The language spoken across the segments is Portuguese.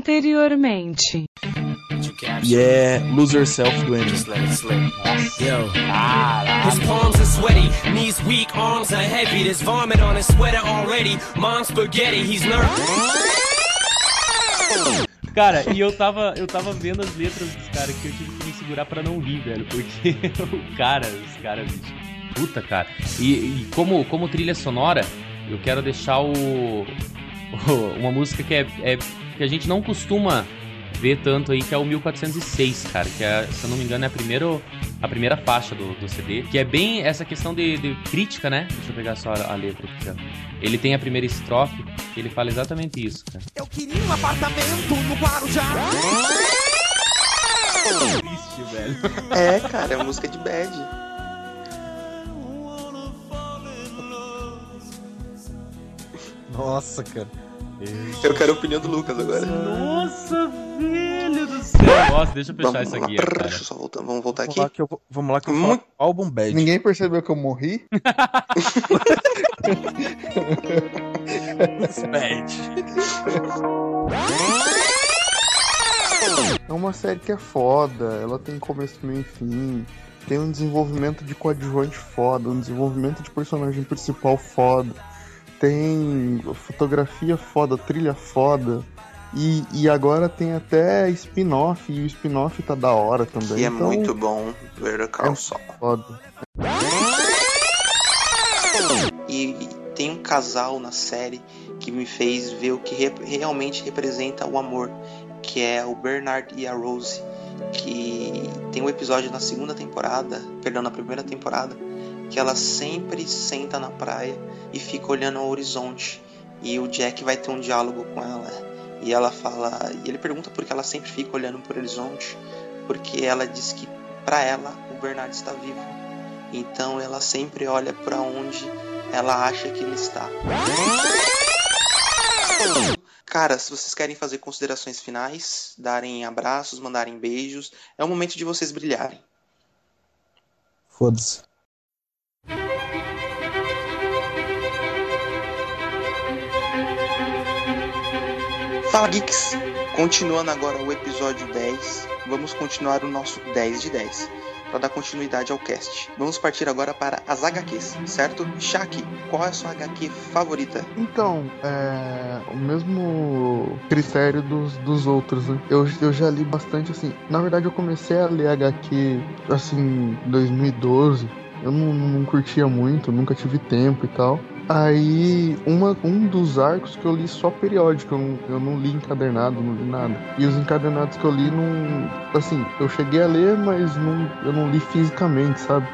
Anteriormente. Yeah, Lose Yourself do Eminem. Yo. His palms are sweaty, knees weak, arms are heavy. There's vomit on his sweater already. Mom's spaghetti, he's nervous. Cara, e eu tava, eu tava vendo as letras dos caras que eu tive que me segurar pra não rir, velho. Porque o cara, os caras, bicho. Puta, cara. E, e como, como trilha sonora, eu quero deixar o, o- uma música que é, é que a gente não costuma ver tanto aí, que é o 1406, cara. Que é, se eu não me engano, é a primeira, a primeira faixa do, do CD. Que é bem essa questão de, de crítica, né? Deixa eu pegar só a, a letra aqui, ó. Ele tem a primeira estrofe, que ele fala exatamente isso, cara. Eu queria um apartamento no Guarujá. Triste, velho. É, cara, é música de bad. Nossa, cara. Eu quero a opinião do Lucas agora. Nossa, velho do céu. Nossa, deixa eu fechar Vamos isso aqui, cara. deixa eu só voltar, vamos voltar Vamos aqui. lá que eu vou, vamos lá que eu vou Muito- falar do álbum Bad. Ninguém percebeu que eu morri? Bad. É uma série que é foda, ela tem começo, meio e fim, tem um desenvolvimento de coadjuvante foda, um desenvolvimento de personagem principal foda, tem fotografia foda, trilha foda, e, e agora tem até spin-off, e o spin-off tá da hora também. E é então, muito bom ver a Call É foda. E, e tem um casal na série que me fez ver o que rep- realmente representa o amor, que é o Bernard e a Rose, que tem um episódio na segunda temporada, perdão, na primeira temporada, que ela sempre senta na praia e fica olhando ao horizonte. E o Jack vai ter um diálogo com ela. E ela fala, e ele pergunta por que ela sempre fica olhando para o horizonte, porque ela diz que para ela o Bernard está vivo. Então ela sempre olha para onde ela acha que ele está. Cara, se vocês querem fazer considerações finais, darem abraços, mandarem beijos, é o momento de vocês brilharem. Foda-se. Fala Geeks! Continuando agora o episódio 10, vamos continuar o nosso 10 de 10 para dar continuidade ao cast. Vamos partir agora para as HQs, certo? Shaq, qual é a sua HQ favorita? Então, é o mesmo critério dos, dos outros, né? Eu, eu já li bastante, assim. Na verdade, eu comecei a ler HQ, assim, em 2012. Eu não, não curtia muito, nunca tive tempo e tal. Aí, uma, um dos arcos que eu li só periódico, eu não, eu não li encadernado, não li nada. E os encadernados que eu li, não. Assim, eu cheguei a ler, mas não, eu não li fisicamente, sabe?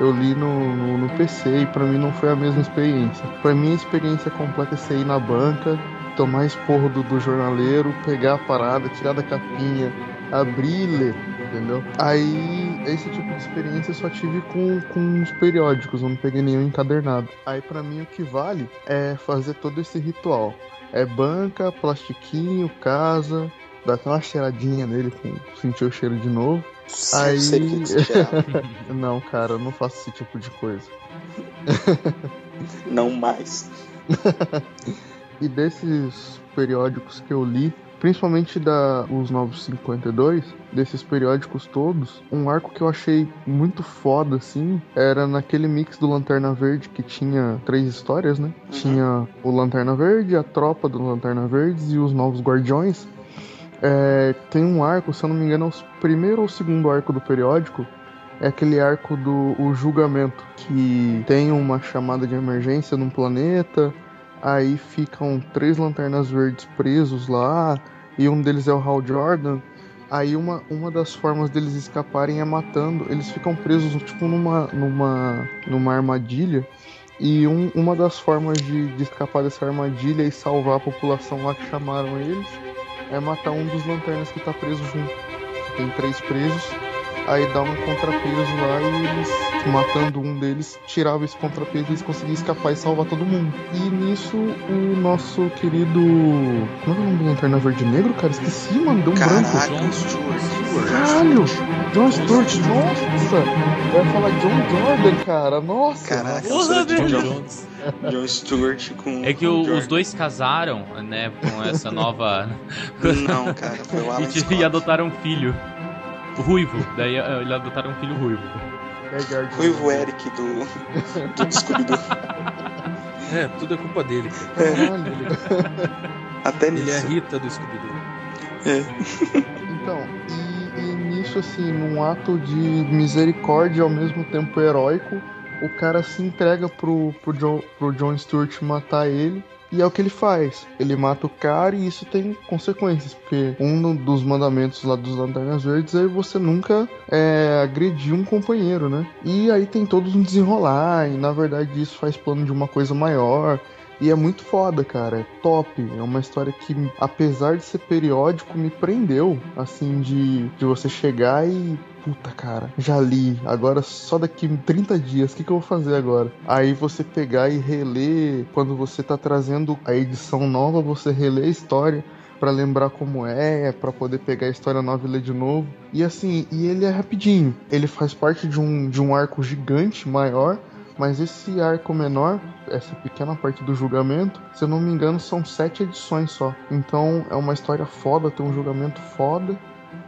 Eu li no, no, no PC e pra mim não foi a mesma experiência. Pra mim a experiência completa é você ir na banca, tomar esporro do, do jornaleiro, pegar a parada, tirar da capinha, abrir e ler, entendeu? Aí esse tipo de experiência eu só tive com, com os periódicos, não peguei nenhum encadernado. Aí pra mim o que vale é fazer todo esse ritual. É banca, plastiquinho, casa, dá até uma cheiradinha nele, com, sentir o cheiro de novo. Aí- você cheira. Não, cara, eu não faço esse tipo de coisa. Não mais. E desses periódicos que eu li, principalmente da Os Novos 52, desses periódicos todos, um arco que eu achei muito foda, assim, era naquele mix do Lanterna Verde que tinha três histórias, né? Tinha o Lanterna Verde, a tropa do Lanterna Verde e os Novos Guardiões. É, tem um arco, se eu não me engano, é o primeiro ou segundo arco do periódico, é aquele arco do o julgamento, que tem uma chamada de emergência num planeta, aí ficam três lanternas verdes presos lá, e um deles é o Hal Jordan. Aí uma, uma das formas deles escaparem é matando. Eles ficam presos tipo numa, numa, numa armadilha. E um- uma das formas de, de escapar dessa armadilha e salvar a população lá que chamaram eles é matar um dos lanternas que tá preso junto. Tem três presos. Aí dá um contrapeso lá e eles, matando um deles, tirava esse contrapeso e eles conseguiam escapar e salvar todo mundo. E nisso, o nosso querido. Como é o nome do Lanterna Verde Negro, cara? Esqueci, mano. Deu um Caraca, branco. Stuart. Caralho! John Stewart, nossa! Ia falar John Jordan, cara. Nossa! Caraca, Porra, de velho. John, John Stewart com. É que o- os dois casaram, né, com essa nova. Não, cara, foi o Alan e, Scott. e adotaram um filho. Ruivo. Daí eh, eles adotaram um filho ruivo. Ruivo Eric do, do Scooby-Doo. É, tudo é culpa dele. Caralho. Até Ele é a nisso. Rita do Scooby-Doo. Então, e, e nisso, assim, num ato de misericórdia e ao mesmo tempo heróico, o cara se entrega pro, pro, John, pro John Stewart matar ele. E é o que ele faz. Ele mata o cara e isso tem consequências. Porque um dos mandamentos lá dos Lanternas Verdes é você nunca é, agredir um companheiro, né? E aí tem todos um desenrolar. E na verdade isso faz plano de uma coisa maior. E é muito foda, cara. É top. É uma história que, apesar de ser periódico, me prendeu. Assim, de, de você chegar e. Puta, cara, já li. Agora só daqui 30 dias. O que, que eu vou fazer agora? Aí você pegar e reler. Quando você tá trazendo a edição nova, você relê a história. Pra lembrar como é, pra poder pegar a história nova e ler de novo. E assim, e ele é rapidinho. Ele faz parte de um, de um arco gigante, maior. Mas esse arco menor, essa pequena parte do julgamento, se eu não me engano, são sete edições só. Então é uma história foda, tem um julgamento foda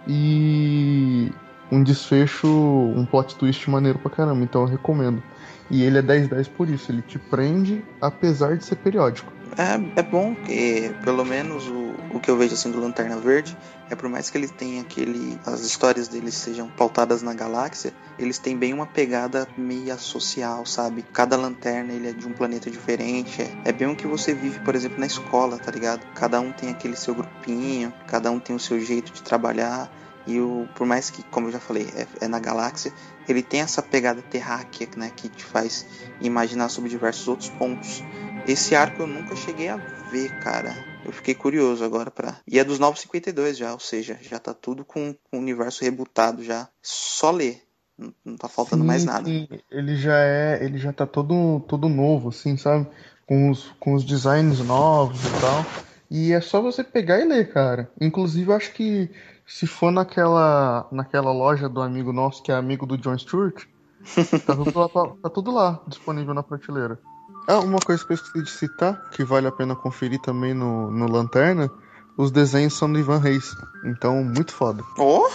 e um desfecho, um plot twist maneiro pra caramba. Então eu recomendo. E ele é 10-10 por isso, ele te prende apesar de ser periódico. É, é bom que, pelo menos, o, o que eu vejo assim do Lanterna Verde é por mais que ele tenha aquele. as histórias deles sejam pautadas na galáxia, eles têm bem uma pegada meia social, sabe? Cada lanterna ele é de um planeta diferente. É, é bem o que você vive, por exemplo, na escola, tá ligado? Cada um tem aquele seu grupinho, cada um tem o seu jeito de trabalhar. E o, por mais que, como eu já falei, é, é na galáxia, ele tem essa pegada terráquea, né? Que te faz imaginar sobre diversos outros pontos. Esse arco eu nunca cheguei a ver, cara. Eu fiquei curioso agora pra. E é dos 952 já, ou seja, já tá tudo com, com o universo rebutado já. Só ler. Não, não tá faltando Sim, mais nada. sim, ele já é, ele já tá todo, todo novo, assim, sabe? Com os, com os designs novos e tal. E é só você pegar e ler, cara. Inclusive, eu acho que se for naquela, naquela loja do amigo nosso, que é amigo do John Stewart, tá tudo lá, tá, tá tudo lá disponível na prateleira. Ah, uma coisa que eu esqueci de citar, que vale a pena conferir também no, no Lanterna, os desenhos são do Ivan Reis. Então, muito foda. Oh!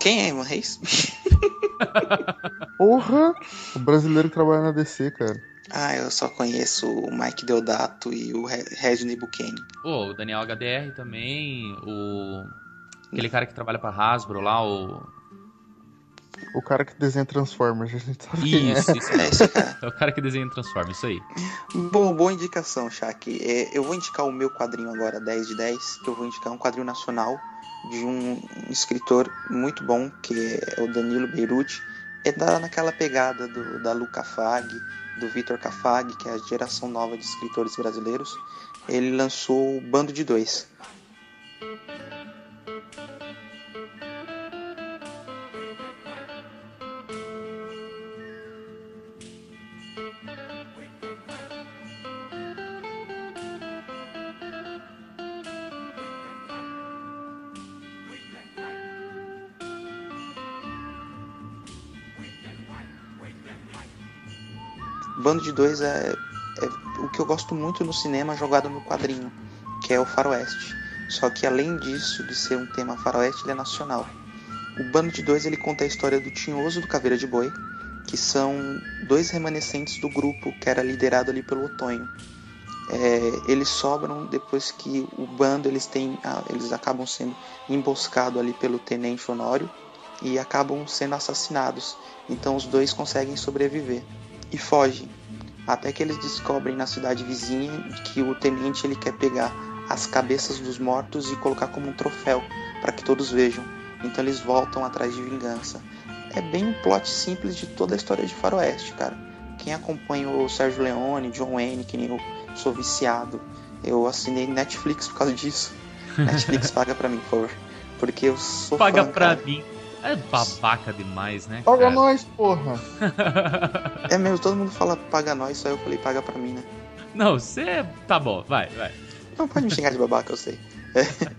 Quem é Ivan Reis? Porra! O brasileiro que trabalha na DC, cara. ah, eu só conheço o Mike Deodato e o Re- Regine Buchanan. Pô, o Daniel HDR também, o. Aquele cara que trabalha pra Hasbro lá, o. O cara que desenha Transformers, a gente sabe quem é. Isso, isso É. É o cara que desenha Transforma, isso aí. Boa, boa indicação, Shaq. É, eu vou indicar o meu quadrinho agora, 10 de 10. que Eu vou indicar um quadrinho nacional de um escritor muito bom, que é o Danilo Beirute. É da, naquela pegada do, da Lu Cafag, do Vitor Cafag, que é a geração nova de escritores brasileiros. Ele lançou o Bando de Dois. Bando de Dois é, é o que eu gosto muito no cinema jogado no quadrinho, que é o faroeste. Só que além disso, de ser um tema faroeste, ele é nacional. O Bando de Dois ele conta a história do Tinhoso do Caveira de Boi, que são dois remanescentes do grupo que era liderado ali pelo Otonho. É, eles sobram depois que o bando eles têm, eles acabam sendo emboscados ali pelo Tenente Honório e acabam sendo assassinados. Então os dois conseguem sobreviver e fogem. Até que eles descobrem na cidade vizinha que o tenente ele quer pegar as cabeças dos mortos e colocar como um troféu para que todos vejam. Então eles voltam atrás de vingança. É bem um plot simples de toda a história de Faroeste, cara. Quem acompanha o Sérgio Leone, John Wayne, que nem eu sou viciado. Eu assinei Netflix por causa disso. Netflix paga pra mim, por favor. Porque eu sou Paga fã, pra cara. mim. É babaca demais, né? Paga cara? nós, porra. É mesmo, todo mundo fala paga nós, só eu falei paga pra mim, né? Não, você. Tá bom, vai, vai. Não pode me xingar de babaca, eu sei.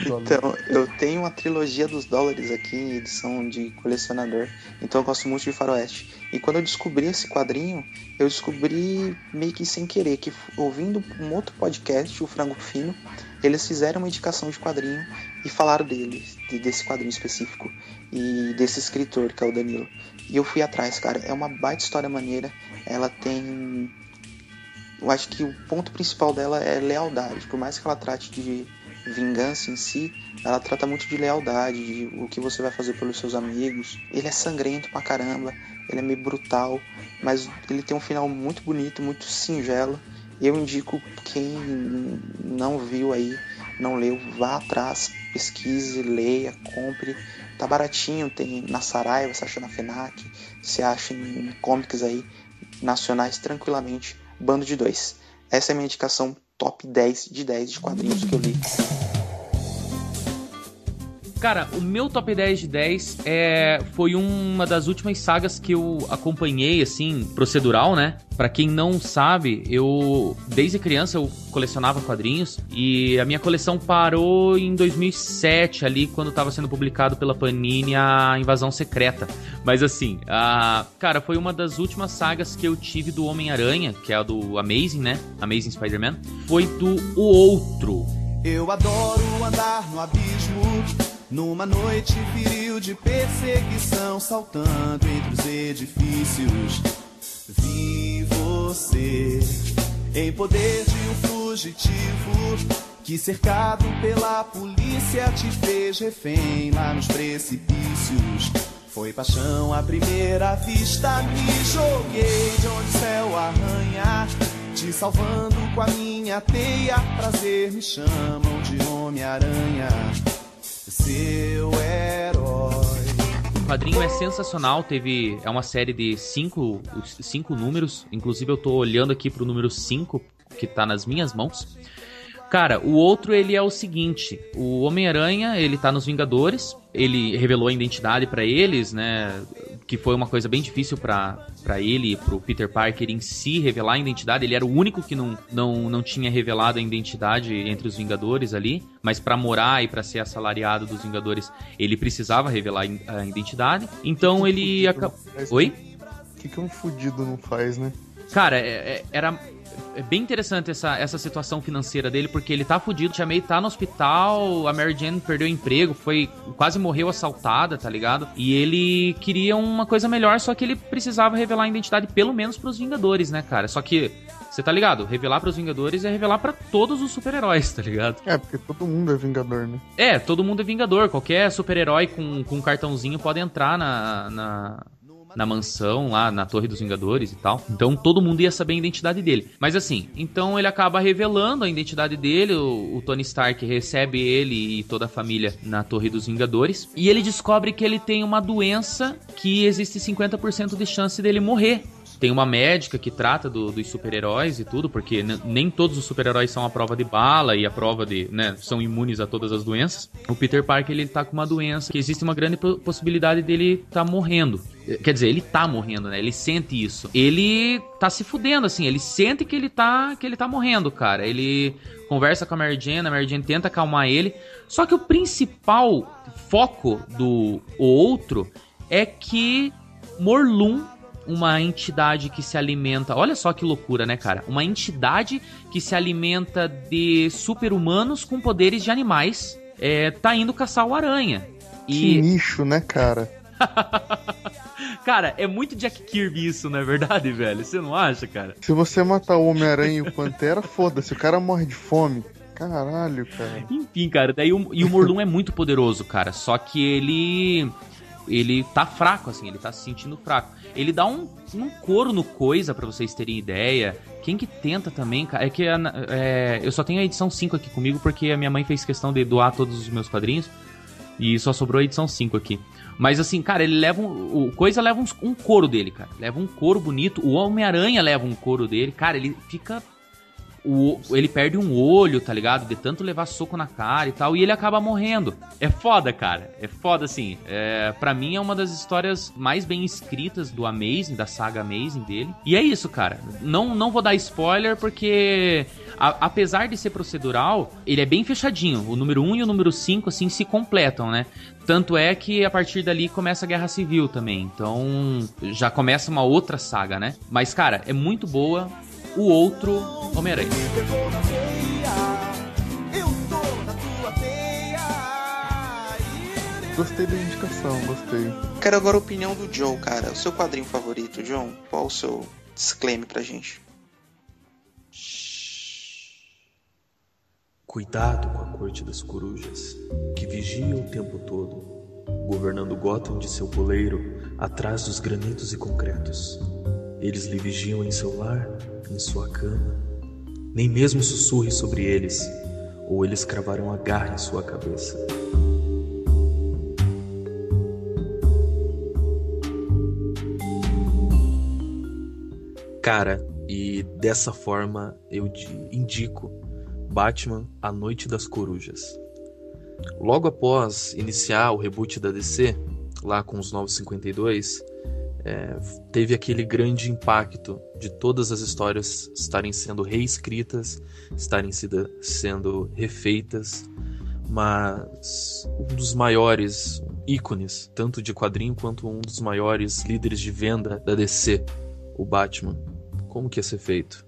Então, eu tenho uma trilogia dos dólares aqui em edição de colecionador. Então eu gosto muito de Faroeste. E quando eu descobri esse quadrinho, eu descobri meio que sem querer, que ouvindo um outro podcast, o Frango Fino, eles fizeram uma indicação de quadrinho e falaram dele, de- desse quadrinho específico. E desse escritor, que é o Danilo. E eu fui atrás, cara. É uma baita história maneira. Ela tem. Eu acho que o ponto principal dela é lealdade. Por mais que ela trate de vingança em si, ela trata muito de lealdade, de o que você vai fazer pelos seus amigos. Ele é sangrento pra caramba, ele é meio brutal, mas ele tem um final muito bonito, muito singelo. Eu indico quem não viu aí, não leu, vá atrás, pesquise, leia, compre. Tá baratinho, tem na Saraiva, você acha na FENAC, você acha em comics aí nacionais tranquilamente. Bando de dois. Essa é a minha indicação top 10 de 10 de quadrinhos que eu li. Cara, o meu top 10 de 10 é, foi uma das últimas sagas que eu acompanhei, assim, procedural, né? Pra quem não sabe, eu, desde criança, eu colecionava quadrinhos e a minha coleção parou em 2007, ali, quando tava sendo publicado pela Panini a Invasão Secreta. Mas assim, a, cara, foi uma das últimas sagas que eu tive do Homem-Aranha, que é a do Amazing, né? Amazing Spider-Man. Foi do O Outro. Eu adoro andar no abismo, numa noite viril de perseguição, saltando entre os edifícios. Vi você em poder de um fugitivo que, cercado pela polícia, te fez refém lá nos precipícios. Foi paixão à primeira vista, me joguei de onde o céu arranha. Te salvando com a minha teia, prazer me chamam de Homem-Aranha, seu herói. O quadrinho é sensacional, teve. É uma série de cinco, cinco números. Inclusive, eu tô olhando aqui pro número 5, que tá nas minhas mãos. Cara, o outro ele é o seguinte: o Homem-Aranha, ele tá nos Vingadores, ele revelou a identidade pra eles, né? Que foi uma coisa bem difícil pra pra ele e pro Peter Parker em si revelar a identidade. Ele era o único que não, não, não tinha revelado a identidade entre os Vingadores ali, mas pra morar e pra ser assalariado dos Vingadores, ele precisava revelar a identidade. Então ele. aca- Oi? O que, que um fudido não faz, né? Cara, é- é- era é bem interessante essa, essa situação financeira dele, porque ele tá fudido, Tia May tá no hospital, a Mary Jane perdeu o emprego, foi quase morreu assaltada, tá ligado? E ele queria uma coisa melhor, só que ele precisava revelar a identidade pelo menos pros Vingadores, né, cara? Só que você tá ligado? Revelar pros Vingadores é revelar pra todos os super-heróis, tá ligado? É, porque todo mundo é vingador, né? É, todo mundo é Vingador. Qualquer super-herói com, com um cartãozinho pode entrar na, na, na mansão, lá na Torre dos Vingadores e tal. Então todo mundo ia saber a identidade dele. Mas assim, então ele acaba revelando a identidade dele. O, o Tony Stark recebe ele e toda a família na Torre dos Vingadores. E ele descobre que ele tem uma doença que existe 50% de chance dele morrer. Tem uma médica que trata do- dos super-heróis e tudo, porque nem todos os super-heróis são a prova de bala e a prova de, né, são imunes a todas as doenças. O Peter Parker, ele tá com uma doença que existe uma grande po- possibilidade dele tá morrendo. Quer dizer, ele tá morrendo, né? Ele sente isso. Ele tá se fudendo, assim. Ele sente que ele tá, que ele tá morrendo, cara. Ele conversa com a Mary Jane, a Mary Jane tenta acalmar ele. Só que o principal foco do o outro é que Morlun uma entidade que se alimenta. Olha só que loucura, né, cara? Uma entidade que se alimenta de super-humanos com poderes de animais. É, tá indo caçar o aranha. Que E, nicho, né, cara? cara, é muito Jack Kirby isso, não é verdade, velho? Você não acha, cara? Se você matar o Homem-Aranha e o Pantera, foda-se, o cara morre de fome. Caralho, cara. Enfim, cara, daí o, e o Morlun é muito poderoso, cara. Só que ele. Ele tá fraco, assim, ele tá se sentindo fraco. Ele dá um, um couro no coisa, pra vocês terem ideia. Quem que tenta também, cara? É que é, eu só tenho a edição 5 aqui comigo porque a minha mãe fez questão de doar todos os meus quadrinhos. E só sobrou a edição 5 aqui. Mas assim, cara, ele leva um. O Coisa leva uns- um couro dele, cara. Leva um couro bonito. O Homem-Aranha leva um couro dele. Cara, ele fica o, ele perde um olho, tá ligado? De tanto levar soco na cara e tal, e ele acaba morrendo. É foda, cara. É foda, assim. É, para mim é uma das histórias mais bem escritas do Amazing, da saga Amazing dele. E é isso, cara. Não, não vou dar spoiler porque a, apesar de ser procedural, ele é bem fechadinho. O número 1 e o número 5, assim, se completam, né? Tanto é que a partir dali começa a Guerra Civil também. Então já começa uma outra saga, né? Mas, cara, é muito boa. O outro Homem-Aranha. Gostei da indicação, gostei. Quero agora a opinião do Joe, cara. O seu quadrinho favorito, John? Qual o seu disclaimer pra gente? Cuidado com a corte das corujas, que vigia o tempo todo, governando Gotham de seu poleiro atrás dos granitos e concretos. Eles lhe vigiam em seu lar, em sua cama. Nem mesmo sussurre sobre eles, ou eles cravarão a garra em sua cabeça. Cara, e dessa forma eu indico Batman A Noite das Corujas. Logo após iniciar o reboot da DC, lá com os 952, é, teve aquele grande impacto de todas as histórias estarem sendo reescritas, estarem sido, sendo refeitas, mas um dos maiores ícones, tanto de quadrinho quanto um dos maiores líderes de venda da DC, o Batman. Como que ia ser feito?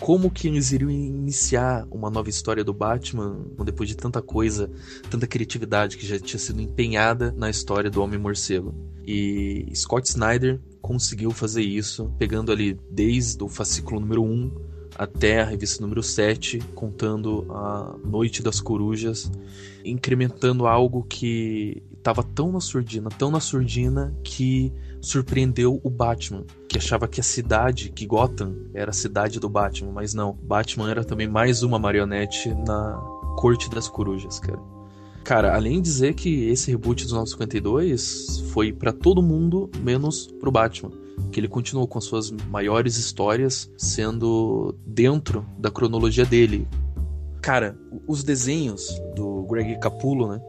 Como que eles iriam iniciar uma nova história do Batman depois de tanta coisa, tanta criatividade que já tinha sido empenhada na história do Homem-Morcego. E Scott Snyder conseguiu fazer isso, pegando ali desde o fascículo número 1 até a revista número 7, contando a Noite das Corujas, incrementando algo que estava tão na surdina, tão na surdina que surpreendeu o Batman, que achava que a cidade, que Gotham, era a cidade do Batman, mas não. Batman era também mais uma marionete na Corte das Corujas, cara. Cara, além de dizer que esse reboot dos 952 foi para todo mundo, menos pro Batman. Que ele continuou com suas maiores histórias sendo dentro da cronologia dele. Cara, os desenhos do Greg Capullo, né?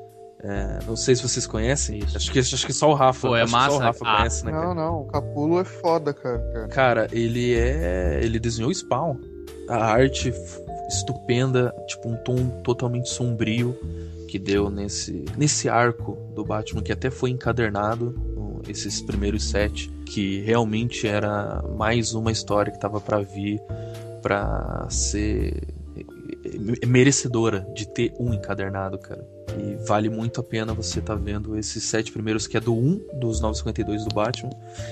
É, não sei se vocês conhecem. Isso. Acho que, acho que só o Rafa. Pô, é massa. só o Rafa ah. conhece, né, cara? Não, não. O Capulo é foda, cara. Cara, ele é. Ele desenhou Spawn. A arte estupenda, tipo um tom totalmente sombrio que deu nesse, nesse arco do Batman que até foi encadernado esses primeiros sete que realmente era mais uma história que tava para vir para ser merecedora de ter um encadernado, cara. E vale muito a pena você estar tá vendo esses sete primeiros, que é do 1 dos 952 do Batman.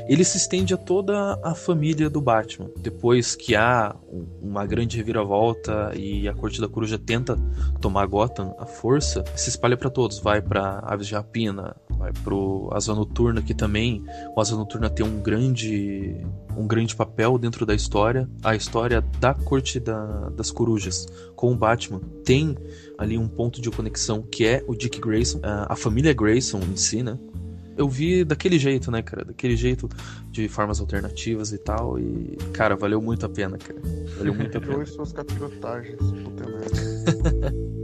Ele se estende a toda a família do Batman. Depois que há uma grande reviravolta e a Corte da Coruja tenta tomar Gotham à força, se espalha para todos. Vai para Aves de Rapina, vai pro Asa Noturna, que também o Asa Noturna tem um grande um grande papel dentro da história. A história da Corte da, das Corujas com o Batman tem ali um ponto de conexão que é o Dick Grayson, a família Grayson em si, né? Eu vi daquele jeito, né, cara? Daquele jeito de formas alternativas e tal. E, cara, valeu muito a pena, cara. Valeu muito a pena. Suas capirotagens, puta merda.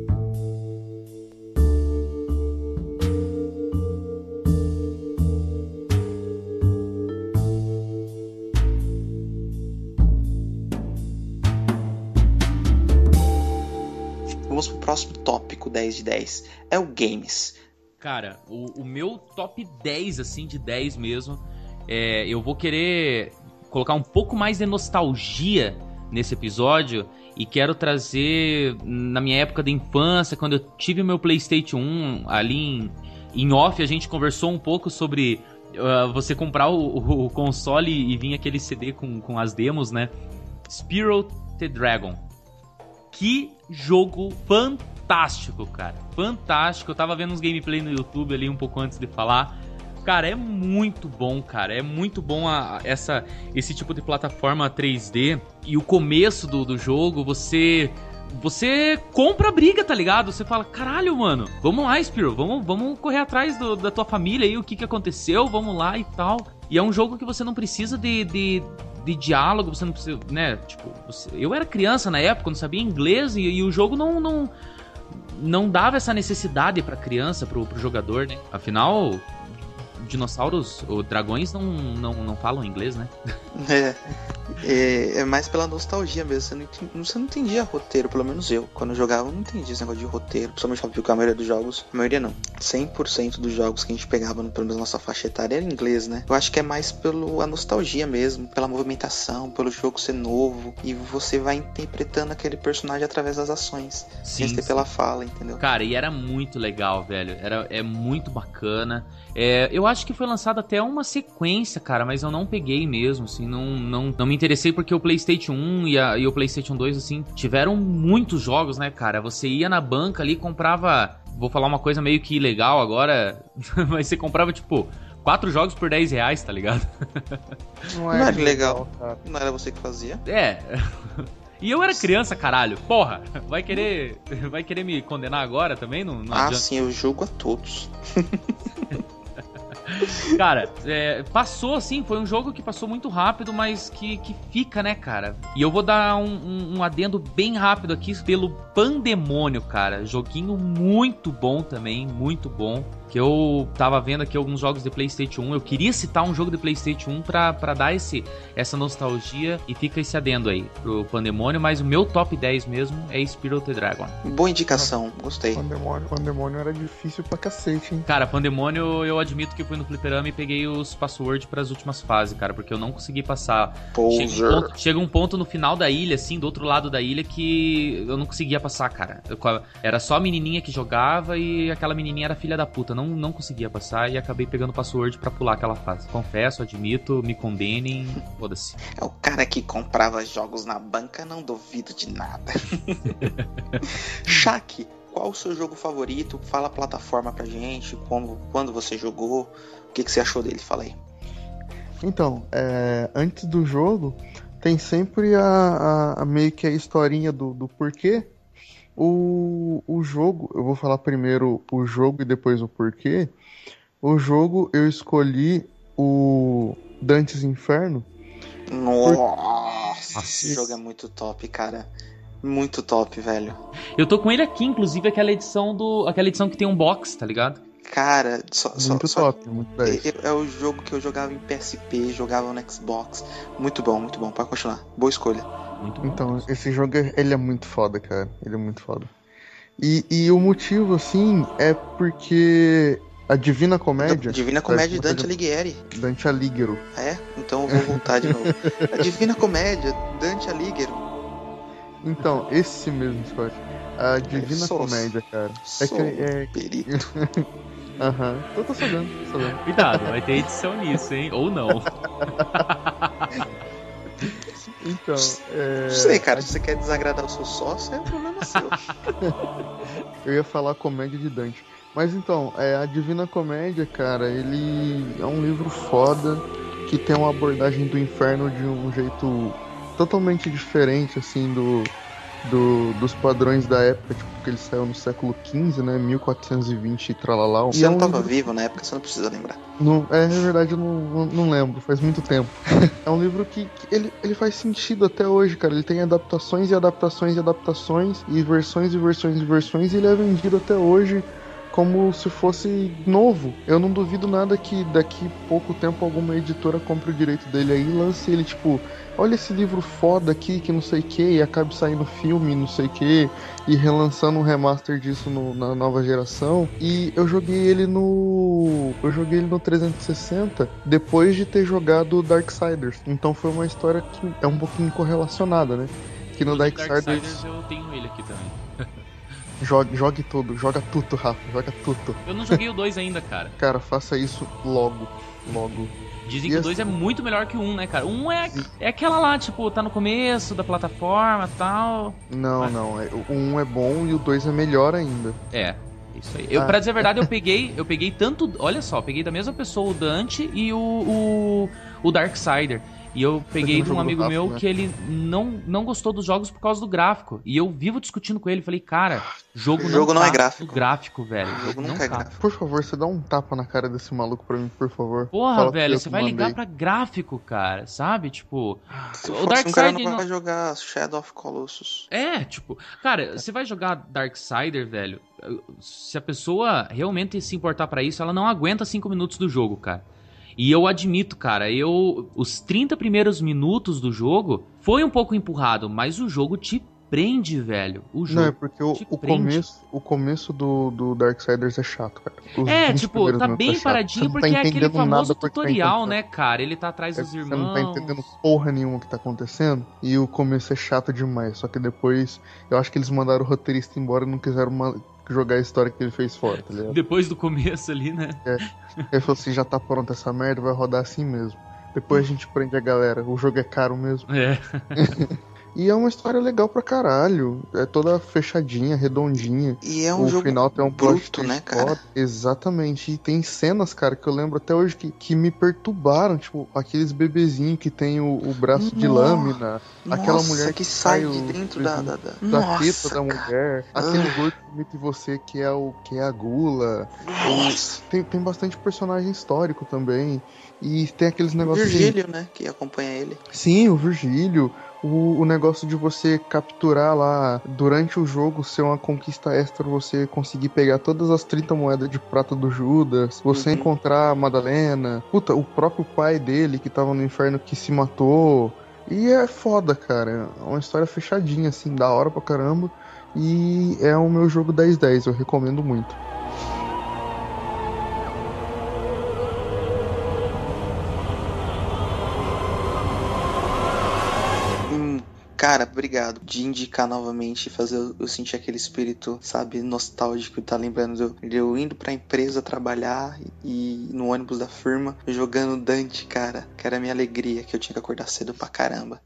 vamos pro próximo tópico 10 de 10. É o games. Cara, o, o meu top 10, assim, de 10 mesmo, é, eu vou querer colocar um pouco mais de nostalgia nesse episódio e quero trazer na minha época de infância, quando eu tive o meu PlayStation 1 ali em, em off, a gente conversou um pouco sobre uh, você comprar o, o, console e, e vir aquele CD com, com as demos, né? Spiral the Dragon. Que jogo fantástico, cara. Fantástico. Eu tava vendo uns gameplay no YouTube ali um pouco antes de falar. Cara, é muito bom, cara. É muito bom a, essa, esse tipo de plataforma 3D. E o começo do, do jogo, você você compra a briga, tá ligado? Você fala, caralho, mano, vamos lá, Spiro, vamos, vamos correr atrás do, da tua família aí, o que, que aconteceu, vamos lá e tal. E é um jogo que você não precisa de, de, de diálogo, você não precisa, né? Tipo, você- eu era criança na época, não sabia inglês e, e o jogo não, não, não dava essa necessidade pra criança, pro, pro jogador, né? Afinal, dinossauros ou dragões não, não, não falam inglês, né? É, é, é mais pela nostalgia mesmo. Você não, enten- você não entendia roteiro, pelo menos eu. Quando eu jogava, eu não entendia esse negócio de roteiro. Principalmente óbvio que a maioria dos jogos. A maioria não. 100% dos jogos que a gente pegava, pelo menos na nossa faixa etária, era em inglês, né? Eu acho que é mais pela nostalgia mesmo, pela movimentação, pelo jogo ser novo. E você vai interpretando aquele personagem através das ações. sem ser pela fala, entendeu? Cara, e era muito legal, velho. Era, é muito bacana. É, eu acho que foi lançada até uma sequência, cara, mas eu não peguei mesmo, assim, não, não, não me interessei porque o PlayStation 1 e, a- e o PlayStation 2, assim, tiveram muitos jogos, né, cara? Você ia na banca ali e comprava. Vou falar uma coisa meio que ilegal agora, mas você comprava, tipo, quatro jogos por 10 reais, tá ligado? Não Não é era legal. cara. Não era você que fazia? É. E eu era criança, caralho. Porra, vai querer, vai querer me condenar agora também? Não, não ah, adianta. sim, eu jogo a todos. Cara, é, passou assim, foi um jogo que passou muito rápido, mas que, que fica, né, cara? E eu vou dar um, um- um adendo bem rápido aqui pelo Pandemônio, cara. Joguinho muito bom também, muito bom. Que eu tava vendo aqui alguns jogos de PlayStation 1. Eu queria citar um jogo de PlayStation 1 pra, pra dar esse, essa nostalgia e fica esse adendo aí pro Pandemônio. Mas o meu top 10 mesmo é Spirit the Dragon. Boa indicação, gostei. Pandemônio, Pandemônio era difícil pra cacete, hein? Cara, Pandemônio, eu admito que fui no fliperama e peguei os passwords pras últimas fases, cara, porque eu não consegui passar. Chega um, ponto, chega um ponto no final da ilha, assim, do outro lado da ilha, que eu não conseguia passar, cara. Eu- era só a menininha que jogava e aquela menininha era filha da puta. Não, não conseguia passar e acabei pegando o password pra pular aquela fase. Confesso, admito, me condenem, foda-se. É o cara que comprava jogos na banca, não duvido de nada. Shaq, qual o seu jogo favorito? Fala a plataforma pra gente, como, quando você jogou, o que, que você achou dele? Fala aí. Então, é, antes do jogo, tem sempre a, a- a meio que a historinha do, do porquê. O, o jogo, eu vou falar primeiro o jogo e depois o porquê. O jogo eu escolhi o Dantes Inferno. Nossa, esse Nossa. jogo é muito top, cara. Muito top, velho. Eu tô com ele aqui, inclusive, aquela edição do. aquela edição que tem um box, tá ligado? Cara, só, só, Muito só- top, muito 10. É, é o jogo que eu jogava em PSP, jogava no Xbox. Muito bom, muito bom. Pode continuar. Boa escolha. Muito bom. Então, esse jogo é- ele é muito foda, cara. Ele é muito foda. E, e o motivo, assim, é porque a Divina Comédia, Divina Comédia de Dante Alighieri. Dante Alighiero, É? Então eu vou voltar de novo. A Divina Comédia, Dante Alighiero. Então, esse mesmo, Scott. A Divina sou- Comédia, cara. É que é. perito. Aham. Tô, tô sabendo, tô sabendo. Cuidado, vai ter edição nisso, hein? Ou não. Então, é. Não sei, cara. Se você quer desagradar o seu sócio, é problema seu. Eu ia falar Comédia de Dante. Mas então, é, a Divina Comédia, cara, ele é um livro foda que tem uma abordagem do inferno de um jeito totalmente diferente, assim, do, do- dos padrões da época, tipo, que ele saiu no século XV, né? 1420 e tralalau. Você E é não um tava livro- vivo na época, você não precisa lembrar. Não, é, na verdade, eu não, não, não lembro, faz muito tempo. é um livro que, que ele, ele faz sentido até hoje, cara. Ele tem adaptações e adaptações e adaptações, e versões e versões e versões, e ele é vendido até hoje como se fosse novo. Eu não duvido nada que daqui pouco tempo alguma editora compre o direito dele aí e lance ele, tipo, olha esse livro foda aqui, que não sei o que, e acabe saindo filme, não sei o que, e relançando um remaster disso no- na nova geração. E eu joguei ele no. Eu joguei ele no 360 depois de ter jogado Darksiders. Então foi uma história que é um pouquinho correlacionada, né? Que no Darksiders. Darksiders eu tenho ele aqui também. Jogue, jogue tudo, joga tudo, Rafa, joga tudo. Eu não joguei o 2 ainda, cara. Cara, faça isso logo. Logo. Dizem E que o 2 é assim- muito melhor que o 1, um, né, cara? O 1 um é, é aquela lá, tipo, tá no começo da plataforma e tal. Não, Mas- não. é- O 1 é bom e o 2 é melhor ainda. É, isso aí. Eu, Ah. pra dizer a verdade, eu peguei, eu peguei tanto. Olha só, eu peguei da mesma pessoa o Dante e o, o, o Darksider. E eu peguei de um amigo Rafa, meu né? que ele não, não gostou dos jogos por causa do gráfico. E eu vivo discutindo com ele. Falei, cara, jogo, O jogo não tá é gráfico. no gráfico, velho. O jogo não nunca é tá. gráfico. Por favor, você dá um tapa na cara desse maluco pra mim, por favor. Porra, Fala velho, você vai ligar pra gráfico, cara, sabe? Tipo, Se o Dark um cara Side não não- vai jogar Shadow of Colossus. É, tipo, cara, você vai jogar Darksider, velho. Se a pessoa realmente se importar pra isso, ela não aguenta 5 minutos do jogo, cara. E eu admito, cara, eu os 30 primeiros minutos do jogo foi um pouco empurrado, mas o jogo te prende, velho. O jogo. Não, é porque o, o começo, o começo do, do Darksiders é chato, cara. Os É, 20 tipo, tá bem é. Você paradinho tá porque é aquele famoso tá tutorial, acontecendo. né, cara? Ele tá atrás É, dos Você irmãos. não tá entendendo porra nenhuma que tá acontecendo. E o começo é chato demais. Só que depois, eu acho que eles mandaram o roteirista embora e não quiseram jogar a história que ele fez fora, tá ligado? Depois do começo ali, né? Ele falou assim: já tá pronta essa merda, vai rodar assim mesmo. Depois a gente prende a galera. O jogo é caro mesmo. É. E é uma história legal pra caralho. É toda fechadinha, redondinha. E é um o jogo final tem um bruto, né, cara? foda. Exatamente. E tem cenas, cara, que eu lembro até hoje que, que me perturbaram. Tipo, aqueles bebezinhos que tem o, o braço de Nossa. lâmina. Aquela Nossa, mulher que, que sai sai de dentro da, da, da... Da Nossa, da cara. mulher. Aquele Ah. gordo que imita você que é, o, que é a gula. Nossa. Tem, tem bastante personagem histórico também. E tem aqueles O negócios. Virgílio, né, que acompanha ele. Sim, o Virgílio. O, o negócio de você capturar lá durante o jogo ser uma conquista extra, você conseguir pegar todas as 30 moedas de prata do Judas, você Uhum. encontrar a Madalena, puta, o próprio pai dele que tava no inferno que se matou. E é foda, cara. É uma história fechadinha, assim, da hora pra caramba. E é o meu jogo 10-10, eu recomendo muito. Cara, obrigado de indicar novamente e fazer eu- eu sentir aquele espírito, sabe, nostálgico, tá lembrando de eu, de eu indo pra empresa trabalhar e no ônibus da firma jogando Dante, cara, que era a minha alegria, que eu tinha que acordar cedo pra caramba.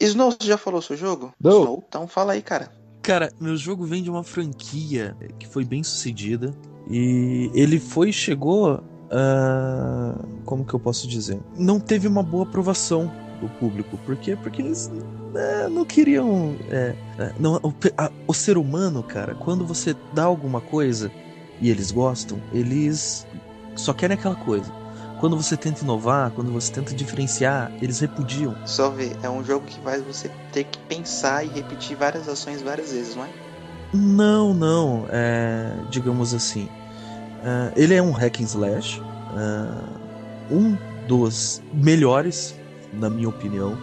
Snow, você já falou seu jogo? Não. Snow? Então fala aí, cara. Cara, meu jogo vem de uma franquia que foi bem sucedida. E ele foi e chegou. ah, como que eu posso dizer? Não teve uma boa aprovação do público. Por quê? Porque eles né, não queriam. é, é, não, o, a- o ser humano, cara, quando você dá alguma coisa e eles gostam, eles só querem aquela coisa. Quando você tenta inovar, quando você tenta diferenciar, eles repudiam. Só ver, é um jogo que faz você ter que pensar e repetir várias ações várias vezes, não é? Não, não. É, digamos assim. é, ele é um hack and slash. é, um dos melhores, na minha opinião.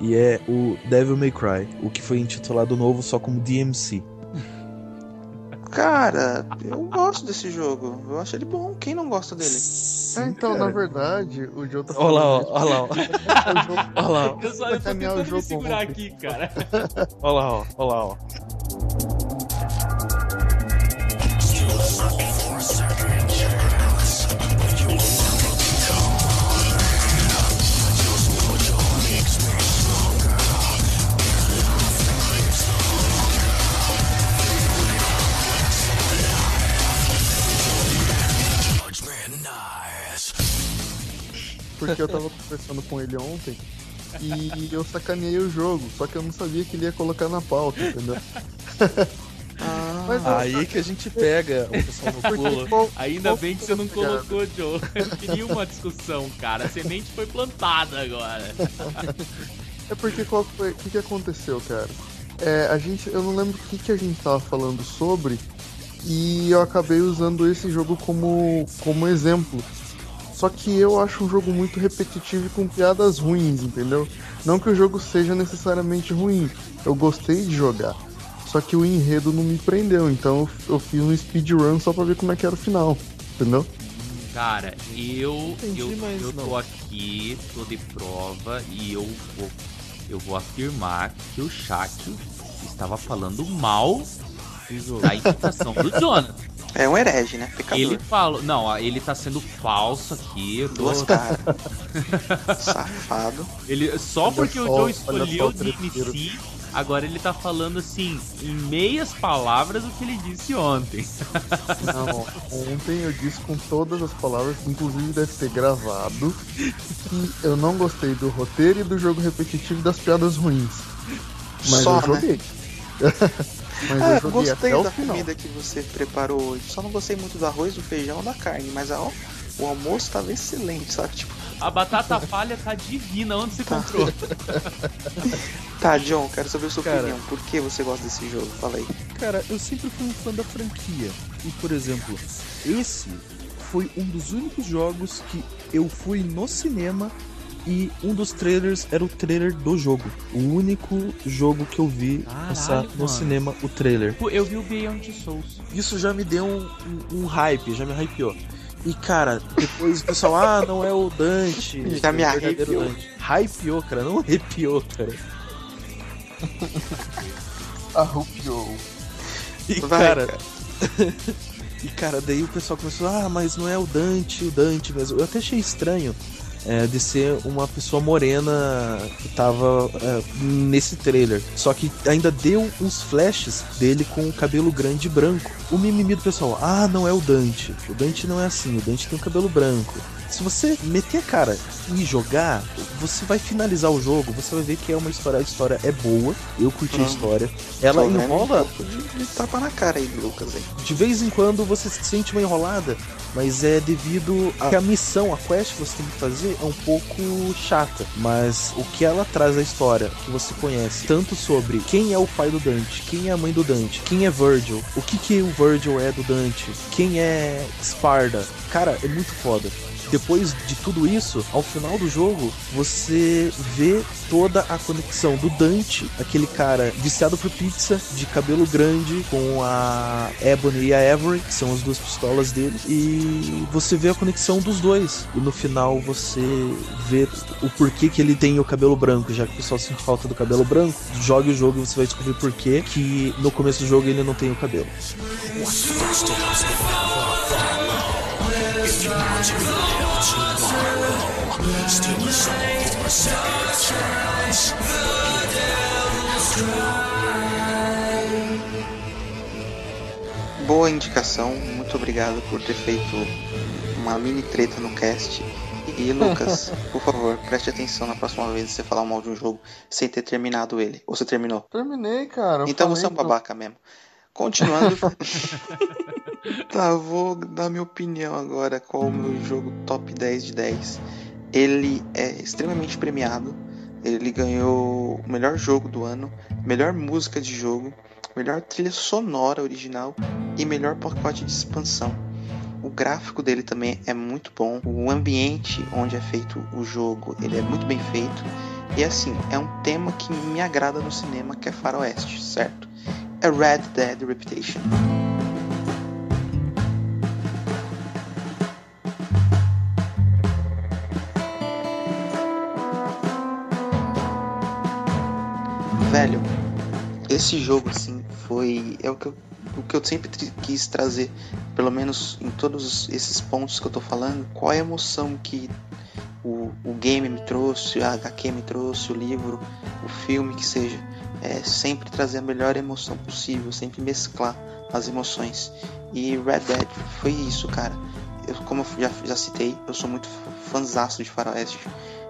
E é o Devil May Cry. O que foi intitulado novo só como DMC. Cara, eu gosto desse jogo. Eu acho ele bom. Quem não gosta dele? É, então, na verdade, o Joe tá Olha lá, ó, olha lá, ó. Olha lá, ó. Eu só eu tô tentando me segurar ontem. aqui, cara. Olha lá, ó. Olha lá, ó. Porque eu tava conversando com ele ontem e eu sacaneei o jogo, só que eu não sabia que ele ia colocar na pauta, entendeu? Mas eu- Aí que a gente pega o pessoal no pulo. qual- Ainda qual bem que você não colocou, Joe. Eu queria uma discussão, cara. A semente foi plantada agora. É porque qual foi, o que, que aconteceu, cara? É, a gente, eu não lembro o que, que a gente tava falando sobre e eu acabei usando esse jogo como, como exemplo. Só que eu acho um jogo muito repetitivo e com piadas ruins, entendeu? Não que o jogo seja necessariamente ruim, eu gostei de jogar. Só que o enredo não me prendeu, então eu, fiz um speedrun só pra ver como é que era o final, entendeu? Cara, eu Entendi, eu, mas eu não. tô aqui, tô de prova e eu vou eu vou afirmar que o Shaq estava falando mal da imitação do Jonathan. É um herege, né? Pecador. Ele falou, não, ele tá sendo falso aqui. Eu tô, Duas caras. Safado. ele só Olha porque o só, Joe olha escolheu o DMC, Agora ele tá falando assim, em meias palavras, o que ele disse ontem. Não, ontem eu disse com todas as palavras, inclusive deve ter gravado, que eu não gostei do roteiro e do jogo repetitivo e das piadas ruins. Mas Só, eu né? mas Ah, eu gostei até o da final. comida que você preparou hoje. Só não gostei muito do arroz, do feijão da carne. Mas ó, o almoço tava excelente, sabe? Tipo, A batata palha tá divina, onde você comprou? tá, John, quero saber a sua Cara. opinião. Por que você gosta desse jogo? Fala aí. Cara, eu sempre fui um fã da franquia. E, por exemplo, esse foi um dos únicos jogos que eu fui no cinema e um dos trailers era o trailer do jogo. O único jogo que eu vi Caralho, passar no mano. cinema, o trailer. Pô, eu vi o Beyond Souls. Isso já me deu um, um- um hype, já me hypeou. E cara, depois o pessoal, ah, não é o Dante. Já me é arrepiou. Dante. Hypeou, cara, não arrepiou, cara. Arrupiou. E Vai, cara, cara. E cara, daí o pessoal começou, ah, mas não é o Dante, o Dante mesmo. Eu até achei estranho é, de ser uma pessoa morena que tava é, nesse trailer. Só que ainda deu uns flashes dele com o cabelo grande e branco. O mimimi do pessoal, ah, não é o Dante. O Dante não é assim, o Dante tem o cabelo branco. Se você meter a cara e jogar, você vai finalizar o jogo, você vai ver que é uma história, a história é boa, eu curti a Uhum. história. Ela Tô vendo enrola um de, de tapa na cara aí, Lucas. Aí. de vez em quando você se sente uma enrolada, mas é devido a que a missão, a quest que você tem que fazer é um pouco chata. Mas o que ela traz a história, que você conhece, tanto sobre quem é o pai do Dante, quem é a mãe do Dante, quem é Virgil, o que, que o Virgil é do Dante, quem é Sparda. Cara, é muito foda. Depois de tudo isso, ao final do jogo, você vê toda a conexão do Dante, aquele cara viciado por pizza, de cabelo grande, com a Ebony e a Avery, que são as duas pistolas dele, e você vê a conexão dos dois. E no final você vê o porquê que ele tem o cabelo branco, já que o pessoal sente falta do cabelo branco. Jogue o jogo e você vai descobrir por quê que no começo do jogo ele não tem o cabelo. Boa indicação, muito obrigado por ter feito uma mini treta no cast. E Lucas, por favor, preste atenção na próxima vez que você falar mal de um jogo sem ter terminado ele. Ou você terminou? Terminei, cara. Então você é um eu- babaca mesmo. Continuando. tá, vou dar minha opinião agora. Qual o meu jogo top 10 de 10? Ele é extremamente premiado. Ele ganhou o melhor jogo do ano, melhor música de jogo, melhor trilha sonora original e melhor pacote de expansão. O gráfico dele também é muito bom. O ambiente onde é feito o jogo, ele é muito bem feito. E assim, é um tema que me agrada no cinema, que é faroeste, certo? É Red Dead Reputation. Velho, esse jogo assim foi é o que eu, o que eu sempre quis trazer, pelo menos em todos esses pontos que eu tô falando, qual é a emoção que o, o game me trouxe, a HQ me trouxe, o livro, o filme que seja, é sempre trazer a melhor emoção possível, sempre mesclar as emoções. E Red Dead foi isso, cara. Eu, como eu já, já citei, eu sou muito fãzaço de Faroeste.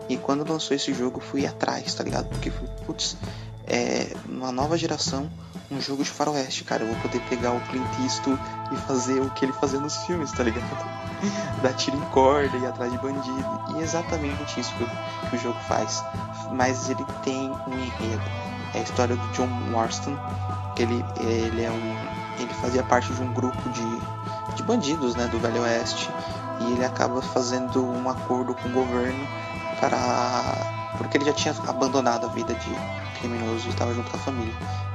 E quando lançou esse jogo, fui atrás, tá ligado? Porque, putz, é, uma nova geração, um jogo de faroeste, cara. Eu vou poder pegar o Clint Eastwood e fazer o que ele fazia nos filmes, tá ligado? Dar tiro em corda, ir atrás de bandido. E é exatamente isso que, o- que o jogo faz. Mas ele tem um enredo. É a história do John Marston, que ele, ele é um. Ele fazia parte de um grupo de, de bandidos, né, do Velho Oeste. E ele acaba fazendo um acordo com o governo para. Porque ele já tinha abandonado a vida de criminoso e estava junto com a família.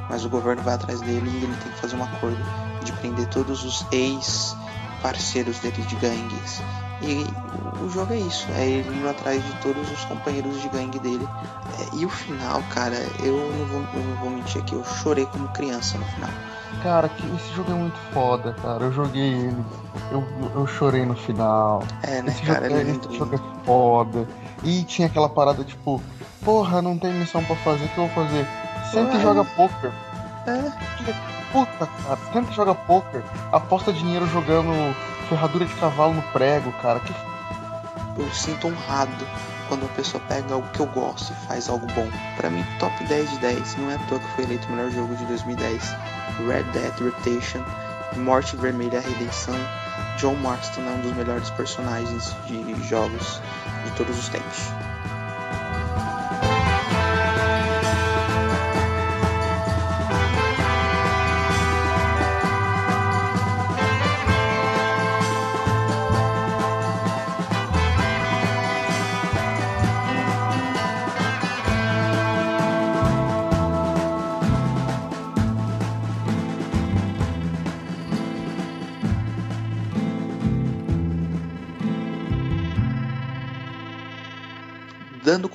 Mas o governo vai atrás dele e ele tem que fazer um acordo de prender todos os ex-parceiros dele de gangues. E o jogo é isso, é ele indo atrás de todos os companheiros de gangue dele. É, e o final, cara, eu não, vou, eu não vou mentir aqui, eu chorei como criança no final. Cara, que esse jogo é muito foda, cara. Eu joguei ele. Eu, eu chorei no final. É, né, Esse cara, jogo, ele é esse jogo é foda. E tinha aquela parada tipo, porra, não tem missão pra fazer, o que eu vou fazer? Sempre joga poker. É. Puta, cara, sempre joga poker. Aposta dinheiro jogando ferradura de cavalo no prego, cara. Que Eu sinto honrado quando a pessoa pega algo que eu gosto e faz algo bom. Pra mim, top 10 de 10, não é à toa que foi eleito o melhor jogo de 2010. Red Dead Redemption, Morte Vermelha, Redenção. John Marston é um dos melhores personagens de jogos de todos os tempos.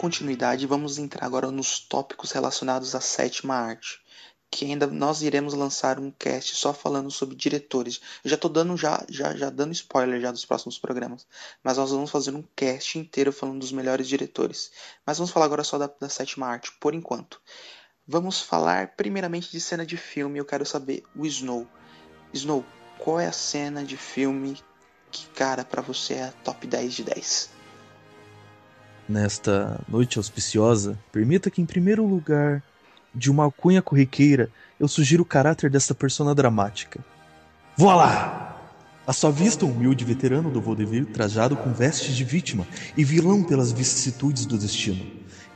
Continuidade, vamos entrar agora nos tópicos relacionados à sétima arte, que ainda nós iremos lançar um cast só falando sobre diretores. Eu já tô dando já, já, já dando spoiler já dos próximos programas, mas nós vamos fazer um cast inteiro falando dos melhores diretores. Mas vamos falar agora só da, da sétima arte, por enquanto. Vamos falar primeiramente de cena de filme. Eu quero saber o Snow. Snow, qual é a cena de filme que, cara, pra você é a top 10 de 10? Nesta noite auspiciosa, permita que, em primeiro lugar, de uma alcunha corriqueira, eu sugiro o caráter desta persona dramática. Voilá! À sua vista, um humilde veterano do vaudeville trajado com vestes de vítima e vilão pelas vicissitudes do destino.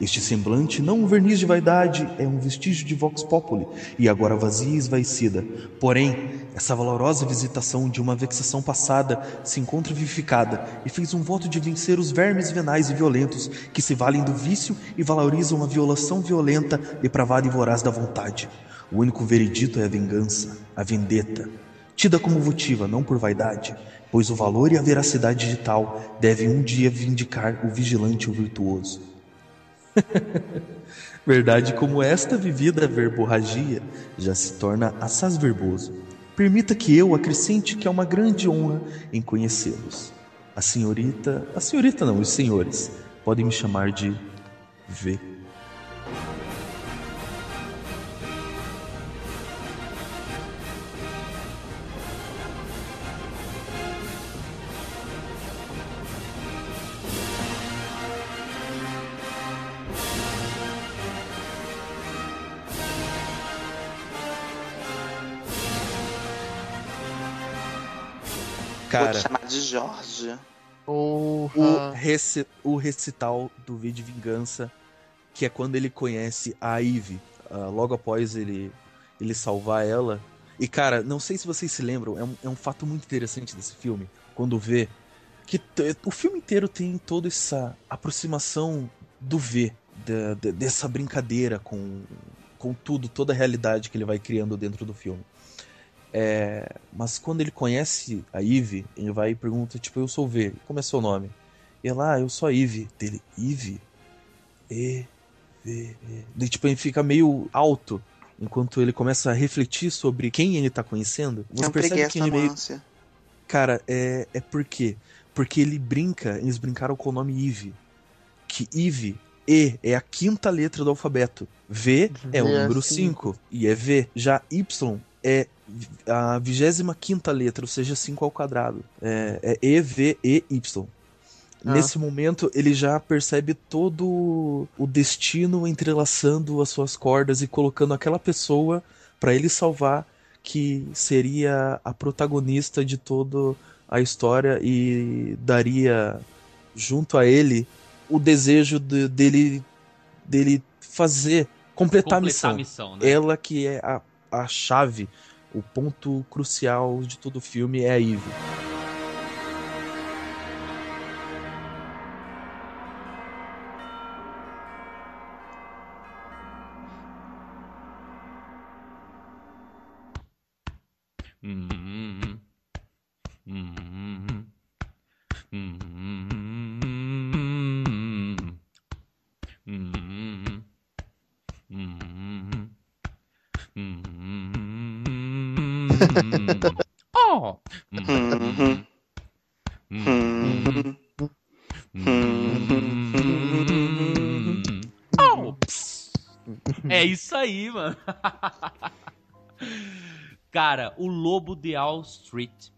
Este semblante, não um verniz de vaidade, é um vestígio de vox populi, e agora vazia e esvaecida. Porém, essa valorosa visitação de uma vexação passada se encontra vivificada e fez um voto de vencer os vermes venais e violentos que se valem do vício e valorizam a violação violenta, depravada e voraz da vontade. O único veredito é a vingança, a vendetta, tida como votiva não por vaidade, pois o valor e a veracidade de tal devem um dia vindicar o vigilante e o virtuoso. Verdade como esta vivida verborragia já se torna assaz verboso. Permita que eu acrescente que é uma grande honra em conhecê-los. A senhorita, a senhorita não, os senhores, podem me chamar de V. Jorge. o, reci- o recital do V de Vingança, que é quando ele conhece a Eve, ah, logo após ele, ele salvar ela. E cara, não sei se vocês se lembram, é um, é um fato muito interessante desse filme, quando vê que o filme inteiro tem toda essa aproximação do V, da- da- dessa brincadeira com, com tudo, toda a realidade que ele vai criando dentro do filme. É, mas quando ele conhece a Eve, ele vai e pergunta, tipo, eu sou o V, como é seu nome? E ela, ah, eu sou a Eve. Dele, Eve? E, V, E. Daí, tipo, ele fica meio alto, enquanto ele começa a refletir sobre quem ele tá conhecendo. Você Não percebe que ele meio... ânsia. Cara, é, é por quê? Porque ele brinca, eles brincaram com o nome Eve. Que Eve, E, é a quinta letra do alfabeto. V é o V é número cinco. 5 e é V. Já Y é a vigésima quinta letra, ou seja, 5 ao quadrado. É, é E, V, E, Y. Ah. Nesse momento, ele já percebe todo o destino entrelaçando as suas cordas e colocando aquela pessoa pra ele salvar, que seria a protagonista de toda a história e daria junto a ele o desejo de- dele dele fazer completar, a missão. missão, né? Ela que é a, a chave, o ponto crucial de todo o filme é a Eve. Hum, Oh. Oh. É isso aí, mano. Cara, o Lobo de Wall Street,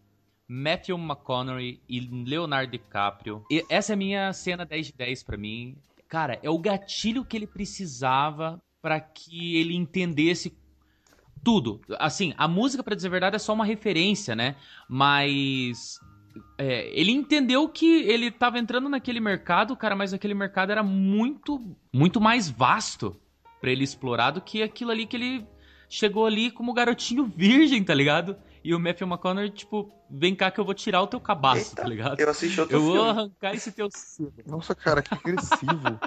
Matthew McConaughey e Leonardo DiCaprio. E essa é a minha cena 10 de 10 pra mim. Cara, é o gatilho que ele precisava para que ele entendesse tudo. Assim, a música, para dizer a verdade, é só uma referência, né? Mas é, ele entendeu que ele tava entrando naquele mercado, cara, mas aquele mercado era muito, muito mais vasto para ele explorar do que aquilo ali que ele chegou ali como garotinho virgem, tá ligado? E o Matthew McConaughey, tipo, vem cá que eu vou tirar o teu cabaço, Eita, tá ligado? Eu assisti outro Eu vou filme. arrancar esse teu. Nossa, cara, que agressivo.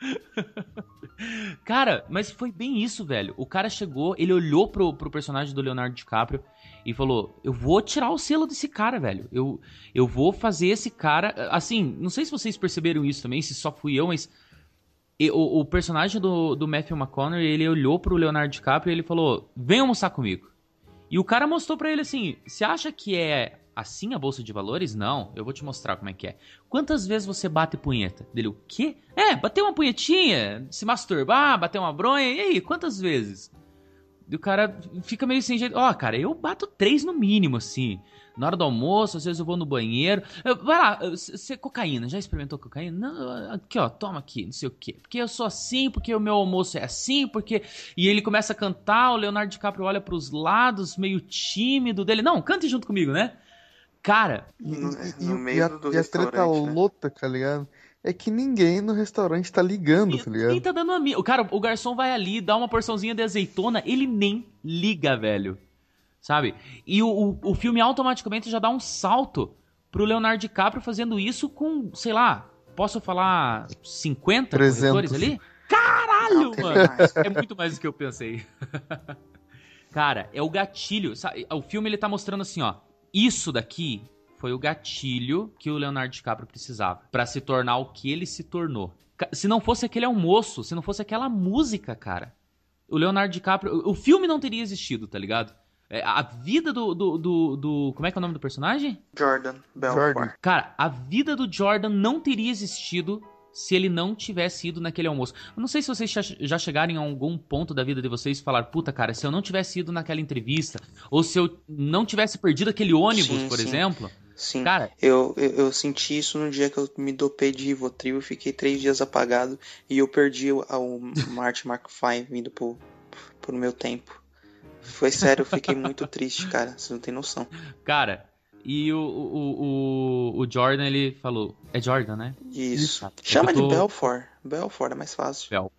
Cara, mas foi bem isso, velho. O cara chegou, ele olhou pro, pro personagem do Leonardo DiCaprio e falou: Eu vou tirar o selo desse cara, velho. Eu, eu vou fazer esse cara. Assim, não sei se vocês perceberam isso também, se só fui eu, mas. e- O, o personagem do, do Matthew McConaughey, ele olhou pro Leonardo DiCaprio e ele falou: Vem almoçar comigo. E o cara mostrou pra ele assim: Você acha que é assim a bolsa de valores? Não, eu vou te mostrar como é que é. Quantas vezes você bate punheta? Dele, o quê? É, bater uma punhetinha, se masturbar, bater uma bronha, e aí, quantas vezes? E o cara fica meio sem jeito. Ó, cara, eu bato três no mínimo, assim. Na hora do almoço, às vezes eu vou no banheiro. Eu- vai lá, você cocaína, já experimentou cocaína? Não, aqui, ó, toma aqui, não sei o quê. Porque eu sou assim, porque o meu almoço é assim, porque. E ele começa a cantar, o Leonardo DiCaprio olha pros lados, meio tímido dele. Não, cante junto comigo, né? Cara, E, No- e- no meio e a, do e a treta né? louca, tá ligado? É que ninguém no restaurante tá ligando, tá Quem ligado? tá dando a minha? O cara, o garçom vai ali, dá uma porçãozinha de azeitona, ele nem liga, velho. Sabe? E o, o, o filme automaticamente já dá um salto pro Leonardo DiCaprio fazendo isso com, sei lá, posso falar 50 300. corretores ali? Caralho, Não, mano! É muito mais do que eu pensei. Cara, é o gatilho. sabe? O filme ele tá mostrando assim, ó. Isso daqui foi o gatilho que o Leonardo DiCaprio precisava pra se tornar o que ele se tornou. Se não fosse aquele almoço, se não fosse aquela música, cara, o Leonardo DiCaprio, o o filme não teria existido, tá ligado? É, a vida do, do, do, do- Como é que é o nome do personagem? Jordan Belfort. Jordan. Cara, a vida do Jordan não teria existido se ele não tivesse ido naquele almoço. Eu não sei se vocês já- já chegaram em algum ponto da vida de vocês e falaram, puta, cara, se eu não tivesse ido naquela entrevista, ou se eu não tivesse perdido aquele ônibus, Sim, por sim. exemplo. Sim. Cara, Eu, eu, eu senti isso no dia que eu me dopei de Rivotril fiquei três dias apagado e eu perdi o, o Martin Mark V vindo pro, pro meu tempo. Foi sério, eu fiquei muito triste, cara. Você não tem noção. cara, e o, o, o, o Jordan, ele falou, é Jordan, né? Isso. É Chama tô- de Belfort. Belfort é mais fácil. Fel.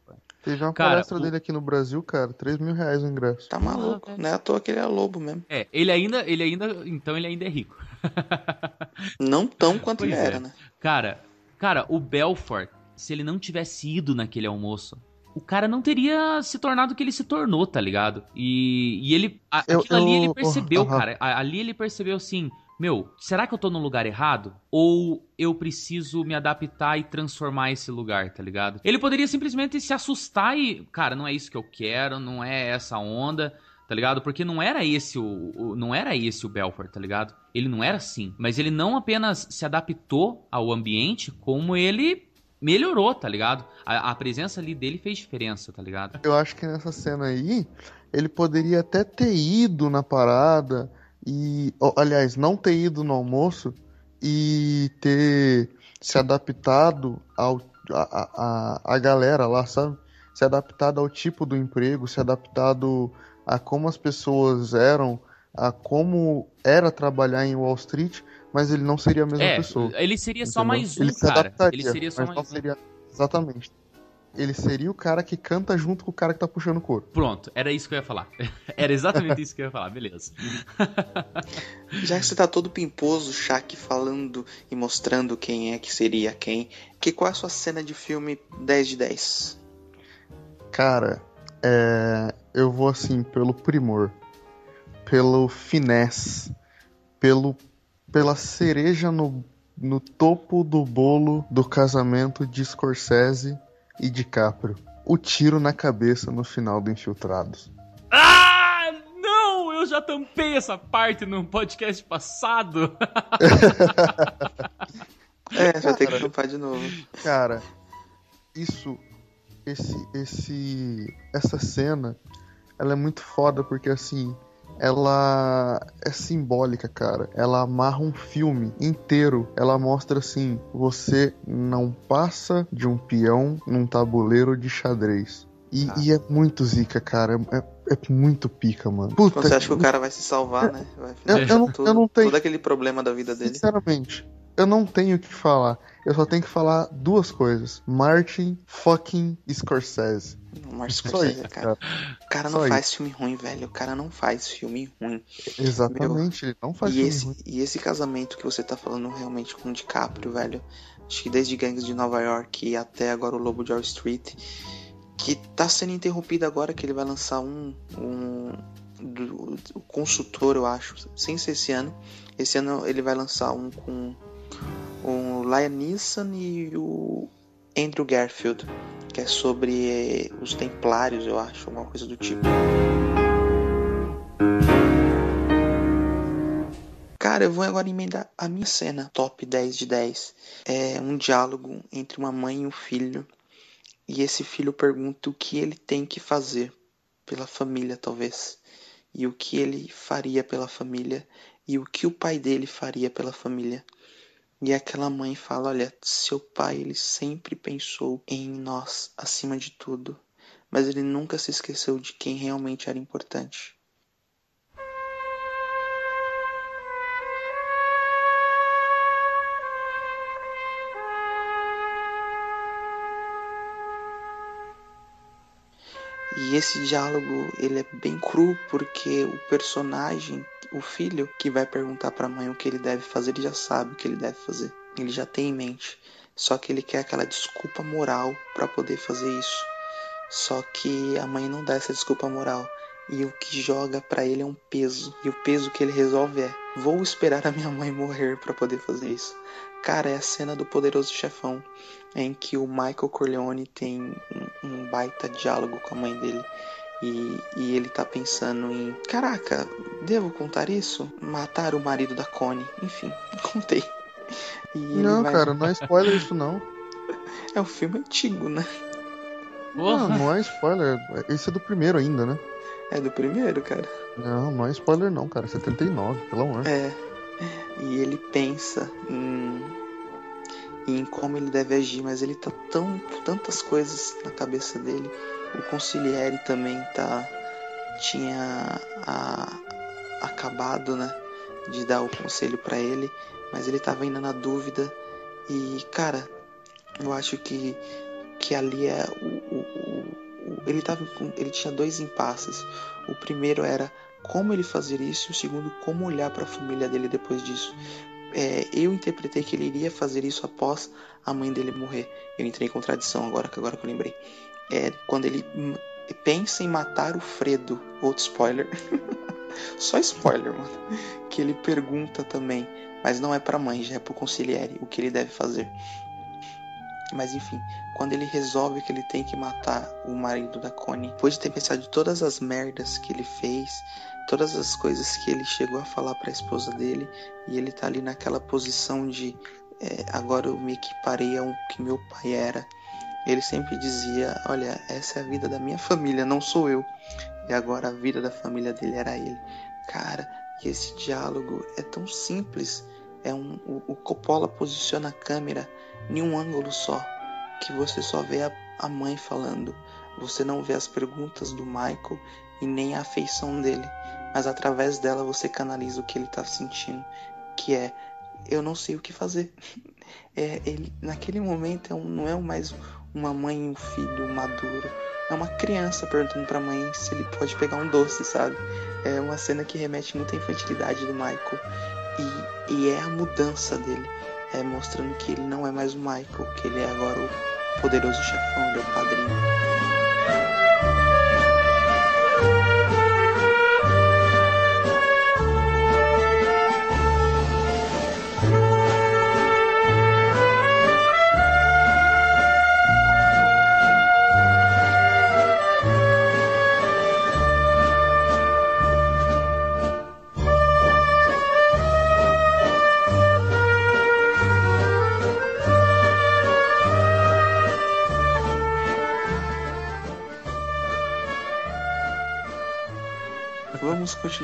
Teve uma Cara, palestra o- dele aqui no Brasil, cara, 3 mil reais o ingresso. Tá maluco. Não é à toa que ele é lobo mesmo. É, ele ainda, ele ainda, então ele ainda é rico. Não tão quanto Pois ele é. era, né? Cara, cara, o Belfort, se ele não tivesse ido naquele almoço, o cara não teria se tornado o que ele se tornou, tá ligado? E, e ele. a- Eu- aquilo ali eu- ele percebeu, Aham. cara. a- Ali ele percebeu assim. Meu, será que eu tô no lugar errado? Ou eu preciso me adaptar e transformar esse lugar, tá ligado? Ele poderia simplesmente se assustar e, cara, não é isso que eu quero, não é essa onda, tá ligado? Porque não era esse o, o- não era esse o Belfort, tá ligado? Ele não era assim, mas ele não apenas se adaptou ao ambiente, como ele melhorou, tá ligado? A, a presença ali dele fez diferença, tá ligado? Eu acho que nessa cena aí, ele poderia até ter ido na parada e, aliás, não ter ido no almoço e ter se adaptado ao a, a, a- galera lá, sabe? Se adaptado ao tipo do emprego, se adaptado a como as pessoas eram, a como era trabalhar em Wall Street, mas ele não seria a mesma É, pessoa. ele seria só entendeu? mais um, ele se cara. adaptaria, Ele seria só mais um. seria exatamente. Ele seria o cara que canta junto com o cara que tá puxando o couro. Pronto, era isso que eu ia falar. Era exatamente isso que eu ia falar, beleza. Já que você tá todo pimposo, Shaq, falando e mostrando quem é que seria quem, que qual é a sua cena de filme 10 de 10? Cara, é, eu vou assim pelo primor, pelo finesse, pelo pela cereja no, no topo do bolo do casamento de Scorsese e DiCaprio. O tiro na cabeça no final do Infiltrados. Ah, não! Eu já tampei essa parte no podcast passado. É, vai ter que tampar de novo. Cara, isso esse, esse, essa cena, ela é muito foda porque assim, ela é simbólica, cara. Ela amarra um filme inteiro. Ela mostra assim: você não passa de um peão num tabuleiro de xadrez. E, ah. e é muito zica, cara. É, é muito pica, mano. Puta você acha que o cara vai se salvar, né? Vai eu, eu, não, eu não tenho. Todo aquele problema da vida dele. Sinceramente, eu não tenho o que falar. Eu só tenho que falar duas coisas. Martin fucking Scorsese. Martin Scorsese, isso, cara. O cara não só faz isso. filme ruim, velho. O cara não faz filme ruim. Exatamente, Meu, ele não faz e filme esse, ruim. E esse casamento que você tá falando realmente com o DiCaprio, velho. Acho que desde Gangs de Nova York até agora o Lobo de Wall Street. Que tá sendo interrompido agora, que ele vai lançar um. um do, do consultor, eu acho. Sem ser esse ano. Esse ano ele vai lançar um com o Liam Neeson e o Andrew Garfield, que é sobre eh, os Templários, eu acho, alguma coisa do tipo. Cara, eu vou agora emendar a minha cena, top 10 de 10. É um diálogo entre uma mãe e um filho. E esse filho pergunta o que ele tem que fazer pela família, talvez. E o que ele faria pela família. E o que o pai dele faria pela família. E aquela mãe fala: Olha, seu pai ele sempre pensou em nós acima de tudo, mas ele nunca se esqueceu de quem realmente era importante. E esse diálogo ele é bem cru porque o personagem o filho que vai perguntar para a mãe o que ele deve fazer, ele já sabe o que ele deve fazer. Ele já tem em mente. Só que ele quer aquela desculpa moral para poder fazer isso. Só que a mãe não dá essa desculpa moral. E o que joga para ele é um peso. E o peso que ele resolve é: vou esperar a minha mãe morrer para poder fazer isso. Cara, é a cena do poderoso chefão em que o Michael Corleone tem um, um baita diálogo com a mãe dele e, e ele tá pensando em: caraca, devo contar isso? Matar o marido da Connie. Enfim, contei. não, vai... cara, não é spoiler isso não. É um filme antigo, né? Não, não é spoiler. Esse é do primeiro ainda, né? É do primeiro, cara. Não, não é spoiler não, cara. 79, pelo amor. É. E ele pensa em, em como ele deve agir, mas ele tá tão tantas coisas na cabeça dele o Conciliere também tá tinha a, acabado, né, de dar o conselho para ele, mas ele tava ainda na dúvida e cara, eu acho que que ali é o, o, o ele tava ele tinha dois impasses. O primeiro era como ele fazer isso, e o segundo como olhar para a família dele depois disso. É, eu interpretei que ele iria fazer isso após a mãe dele morrer. Eu entrei em contradição agora que agora que eu lembrei é quando ele pensa em matar o Fredo. Outro spoiler. Só spoiler, mano. Que ele pergunta também, mas não é pra mãe, já é pro conciliere, o que ele deve fazer. Mas enfim, quando ele resolve que ele tem que matar o marido da Connie, depois de ter pensado de todas as merdas que ele fez, todas as coisas que ele chegou a falar para a esposa dele, e ele tá ali naquela posição de é, agora eu me equiparei ao que meu pai era, ele sempre dizia: Olha, essa é a vida da minha família, não sou eu. E agora a vida da família dele era ele. Cara, e esse diálogo é tão simples. É um, o, o Coppola posiciona a câmera em um ângulo só, que você só vê a, a mãe falando. Você não vê as perguntas do Michael e nem a afeição dele, mas através dela você canaliza o que ele está sentindo, que é eu não sei o que fazer. É, ele naquele momento é um, não é mais uma mãe e um filho maduro. É uma criança perguntando pra mãe se ele pode pegar um doce, sabe? É uma cena que remete muito à infantilidade do Michael. E, e é a mudança dele. É mostrando que ele não é mais o Michael, que ele é agora o poderoso chefão, é o padrinho.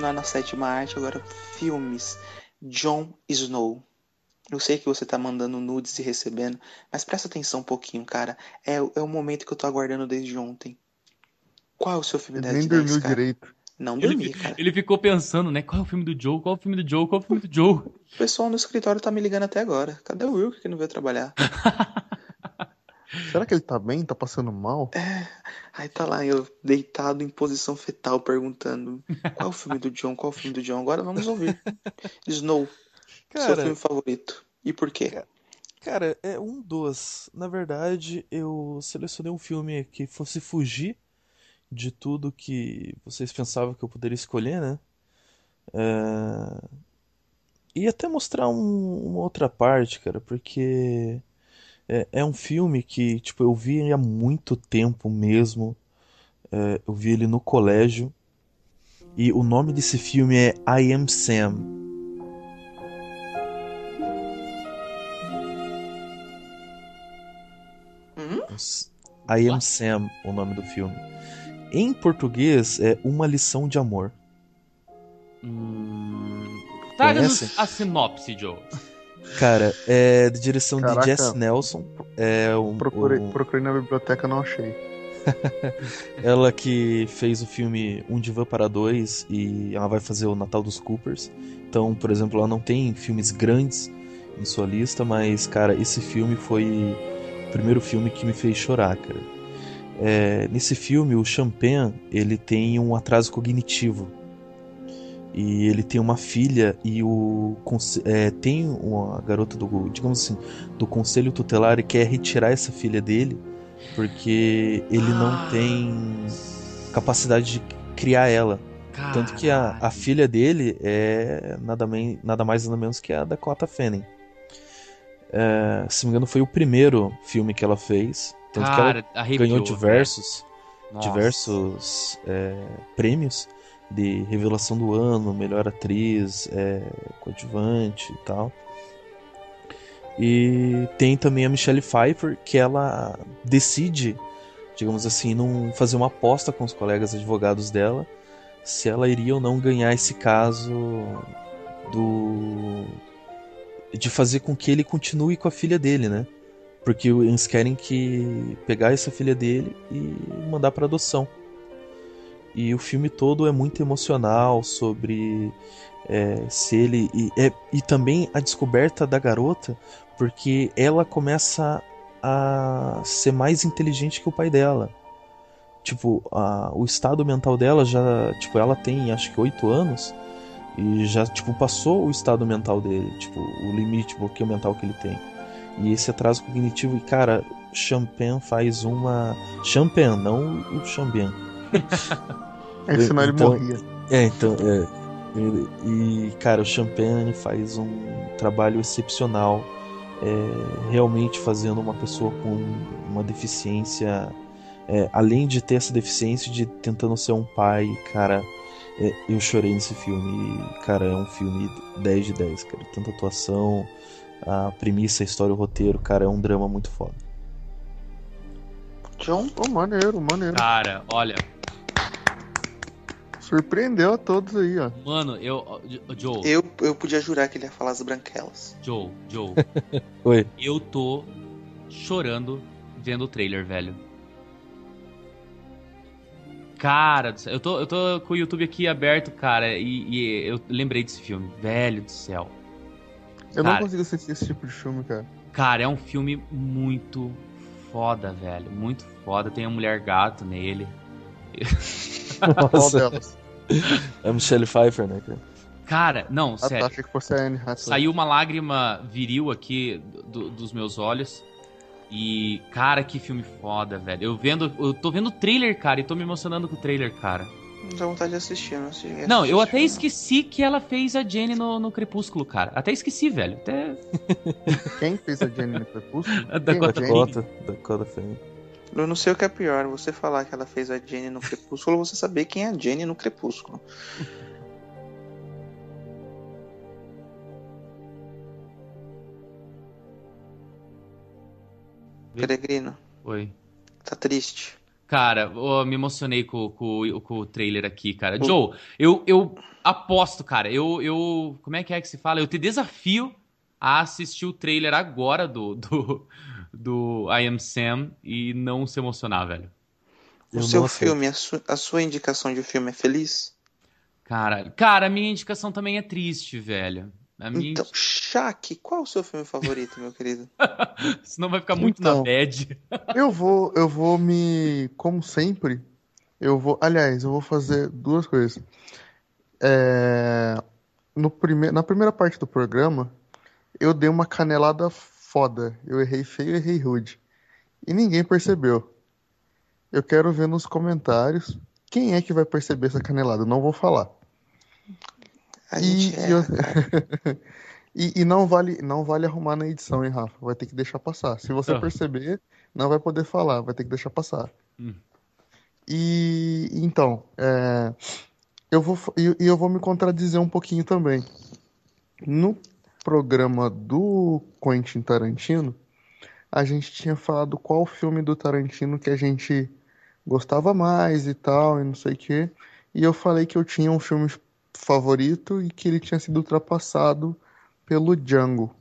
Continuar na sétima arte agora. Filmes. Jon Snow. Eu sei que você tá mandando nudes e recebendo, mas presta atenção um pouquinho, cara. É, é o momento que eu tô aguardando desde ontem. Qual é o seu filme 10 Nem de 10, dormiu cara? direito. Não Ele, dormi, cara. ele ficou pensando, né? Qual é o filme do Joe? Qual é o filme do Joe? Qual é o filme do Joe? O pessoal no escritório tá me ligando até agora. Cadê o Wilker que não veio trabalhar? Será que ele tá bem? Tá passando mal? Aí tá lá eu deitado em posição fetal perguntando qual é o filme do John, qual é o filme do John. Agora vamos ouvir. Snow, seu Cara, filme favorito. E por quê? Cara, é um dos. Na verdade, eu selecionei um filme que fosse fugir de tudo que vocês pensavam que eu poderia escolher, né? É, E até mostrar um- uma outra parte, cara, porque é, é um filme que, tipo, eu vi há muito tempo mesmo. É, eu vi ele no colégio. E o nome desse filme é I Am Sam. I Am Sam, o nome do filme. Em português é Uma Lição de Amor. Hum... Traga-nos Conhece? a sinopse, Joe. Cara, é de direção de Caraca. Jess Nelson. É um, Procurei, um- procurei na biblioteca, não achei. ela que fez o filme Um Divã para Dois e ela vai fazer o Natal dos Coopers. Então, por exemplo, ela não tem filmes grandes em sua lista, mas, cara, esse filme foi o primeiro filme que me fez chorar, cara. É, nesse filme, o Champagne, ele tem um atraso cognitivo. E ele tem uma filha e o é, tem uma garota do, digamos assim, do conselho tutelar e quer retirar essa filha dele porque ele não Ah. tem capacidade de criar ela. Tanto que a, a Caralho. filha dele é nada, men- nada mais nada menos que a Dakota Fanning. É, se não me engano, foi o primeiro filme que ela fez. Tanto que ela Cara, arrepiou, ganhou diversos, Nossa. diversos é, prêmios de revelação do ano, melhor atriz, é, coadjuvante e tal. E tem também a Michelle Pfeiffer, que ela decide, digamos assim, não fazer uma aposta com os colegas advogados dela se ela iria ou não ganhar esse caso do de fazer com que ele continue com a filha dele, né? Porque eles querem que pegar essa filha dele e mandar para adoção. E o filme todo é muito emocional sobre é, se ele e, é, e também a descoberta da garota, porque ela começa a ser mais inteligente que o pai dela. Tipo, a- o estado mental dela já, tipo, ela tem acho que oito anos e já tipo passou o estado mental dele, tipo, o limite, o bloqueio mental que ele tem. E esse atraso cognitivo, e cara, Champagne faz uma Champagne, não o Champagne. É, senão ele Então- morria. É, então, é. Ele- E, cara, o Champagne faz um trabalho excepcional, é, realmente fazendo uma pessoa com uma deficiência, é, além de ter essa deficiência, de tentando ser um pai, cara. é, eu chorei nesse filme, e, cara, é um filme 10 de 10, cara. Tanta atuação, a premissa, a história, o roteiro, cara, é um drama muito foda. John? Pô, maneiro, maneiro. Cara, olha, Surpreendeu a todos aí, ó. mano, eu. Joe, Eu, eu podia jurar que ele ia falar as branquelas. Joe, Joe, Oi. eu tô chorando vendo o trailer, velho. Cara, do céu, eu tô, eu tô com o YouTube aqui aberto, cara, e, e eu lembrei desse filme. Velho do céu. Eu não Cara. consigo assistir esse tipo de filme, cara. Cara, é um filme muito foda, velho. Muito foda. Tem a mulher gato nele. Nossa, é Michelle Pfeiffer, né, cara? Cara, não, Ah, tá, sério. achei que fosse a Anne Hathaway. Saiu uma lágrima viril aqui do- dos meus olhos. E, cara, que filme foda, velho. Eu vendo, eu tô vendo o trailer, cara, e tô me emocionando com o trailer, cara. Não dá vontade de assistir, não sei. Não, eu até esqueci que ela fez a Jenny no, no Crepúsculo, cara. Até esqueci, velho. Até. Quem fez a Jenny no Crepúsculo? Dakota? Dakota, Dakota Fanning. Eu não sei o que é pior, você falar que ela fez a Jenny no Crepúsculo ou você saber quem é a Jenny no Crepúsculo. Peregrino, Oi. tá triste. Cara, oh, me emocionei com, com, com, o trailer aqui, cara. O... Joe, eu, eu aposto, cara. Eu, eu. Como é que é que se fala? Eu te desafio a assistir o trailer agora do, do, do I Am Sam e não se emocionar, velho. O eu seu filme, a, su a sua indicação de filme é feliz? Cara, cara, a minha indicação também é triste, velho. A minha... Então, Shaq, qual é o seu filme favorito, meu querido? Senão vai ficar muito então, na bad. eu vou, eu vou me, como sempre, eu vou, aliás, eu vou fazer duas coisas. É, no prime... Na primeira parte do programa, eu dei uma canelada foda. Eu errei feio e errei rude. E ninguém percebeu. Eu quero ver nos comentários quem é que vai perceber essa canelada. Eu não vou falar. A gente e, eu... e, e, não vale não vale arrumar na edição, hein, Rafa? Vai ter que deixar passar. Se você oh. perceber, não vai poder falar, vai ter que deixar passar. Hum. E então, é, eu vou e eu, eu vou me contradizer um pouquinho também. No programa do Quentin Tarantino, a gente tinha falado qual filme do Tarantino que a gente gostava mais e tal, e não sei o quê. E eu falei que eu tinha um filme favorito e que ele tinha sido ultrapassado pelo Django.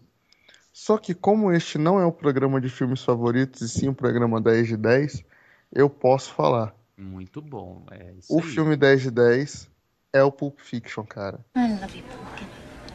Só que como este não é o programa de filmes favoritos e sim o programa 10 de 10, eu posso falar. Muito bom, é O aí. filme 10 de 10 é o Pulp Fiction, cara. I love you, Pumpkin.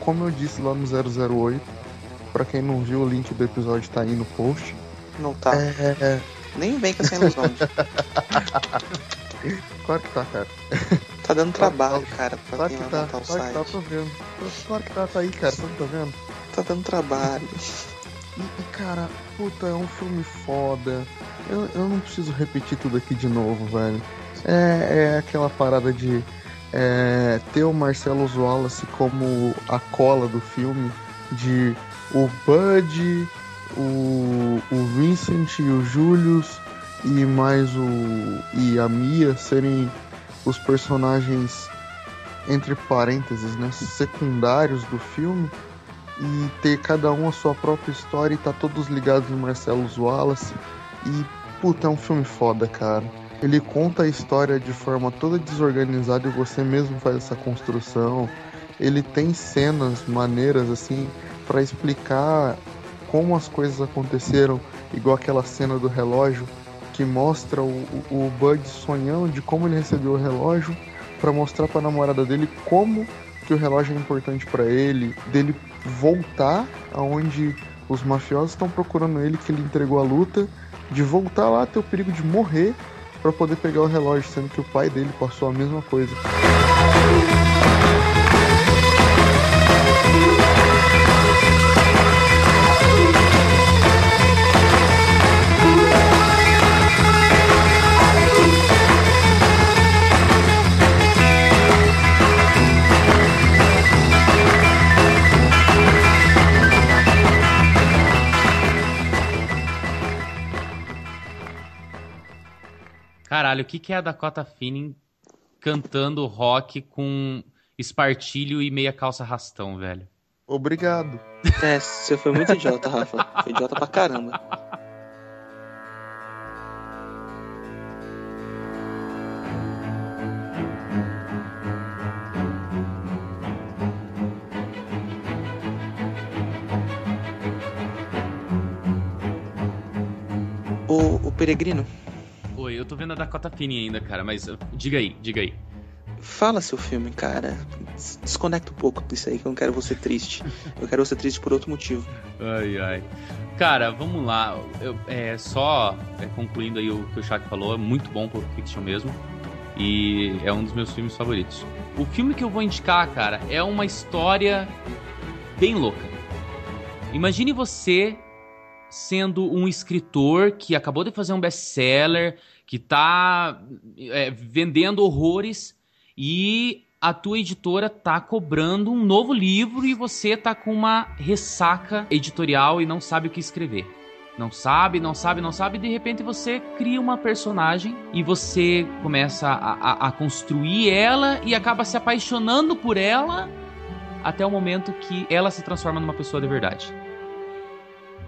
Como eu disse lá no 008, para quem não viu, o link do episódio tá aí no post. Não tá. É... Nem vem com essa ilusão. claro que tá, cara. Tá dando trabalho, cara, pra claro quem que tá, o claro site. Que tá, tô vendo. Claro que tá, tá aí, cara, você não tá vendo? Tá dando trabalho. E, e, cara, puta, é um filme foda. Eu, eu não preciso repetir tudo aqui de novo, velho. É, é aquela parada de é, ter o Marcelo Wallace como a cola do filme, de o Bud, o, o Vincent e o Julius e mais o e a Mia serem os personagens entre parênteses, né, secundários do filme e ter cada um a sua própria história e tá todos ligados no Marcelo Wallace e puta, é um filme foda, cara. Ele conta a história de forma toda desorganizada e você mesmo faz essa construção. Ele tem cenas maneiras assim para explicar como as coisas aconteceram, igual aquela cena do relógio que mostra o, o Bud sonhando de como ele recebeu o relógio para mostrar para a namorada dele como que o relógio é importante para ele, dele voltar aonde os mafiosos estão procurando ele que ele entregou a luta, de voltar lá ter o perigo de morrer para poder pegar o relógio, sendo que o pai dele passou a mesma coisa. Caralho, o que, que é a Dakota Fanning cantando rock com espartilho e meia calça rastão, velho? Obrigado. É, você foi muito idiota, Rafa. Foi idiota pra caramba. O, o Peregrino, eu tô vendo a Dakota Fanning ainda, cara, mas uh, diga aí, diga aí. Fala seu filme, cara. Desconecta um pouco disso aí, que eu não quero você triste. Eu quero você triste por outro motivo. Ai, ai. Cara, vamos lá. Eu, é, só é, concluindo aí o que o Shaq falou, é muito bom Pulp Fiction mesmo. E é um dos meus filmes favoritos. O filme que eu vou indicar, cara, é uma história bem louca. Imagine você sendo um escritor que acabou de fazer um best-seller, que tá é, vendendo horrores e a tua editora tá cobrando um novo livro e você tá com uma ressaca editorial e não sabe o que escrever. Não sabe, não sabe, não sabe, e de repente você cria uma personagem e você começa a, a, a construir ela e acaba se apaixonando por ela até o momento que ela se transforma numa pessoa de verdade.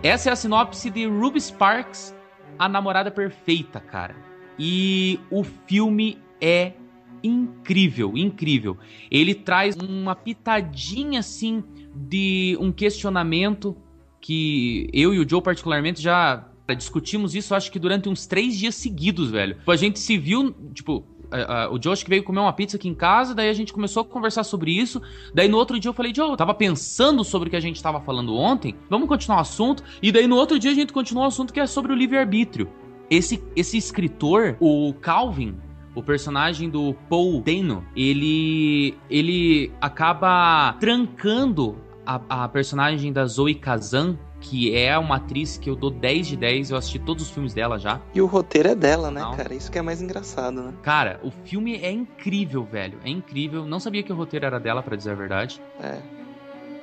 Essa é a sinopse de Ruby Sparks, a namorada perfeita, cara. E o filme é incrível, incrível. Ele traz uma pitadinha assim de um questionamento que eu e o Joe particularmente já discutimos isso, acho que durante uns três dias seguidos, velho. A gente se viu, tipo, o Josh que veio comer uma pizza aqui em casa, daí a gente começou a conversar sobre isso. Daí no outro dia eu falei, Joe, eu tava pensando sobre o que a gente tava falando ontem, vamos continuar o assunto. E daí no outro dia a gente continuou o assunto que é sobre o livre-arbítrio. Esse, esse escritor, o Calvin, o personagem do Paul Dano, ele, ele acaba trancando a, a personagem da Zoe Kazan que é uma atriz que eu dou 10 de 10, eu assisti todos os filmes dela já. E o roteiro é dela, né, Não. cara? Isso que é mais engraçado, né? Cara, o filme é incrível, velho. É incrível. Não sabia que o roteiro era dela, para dizer a verdade. É.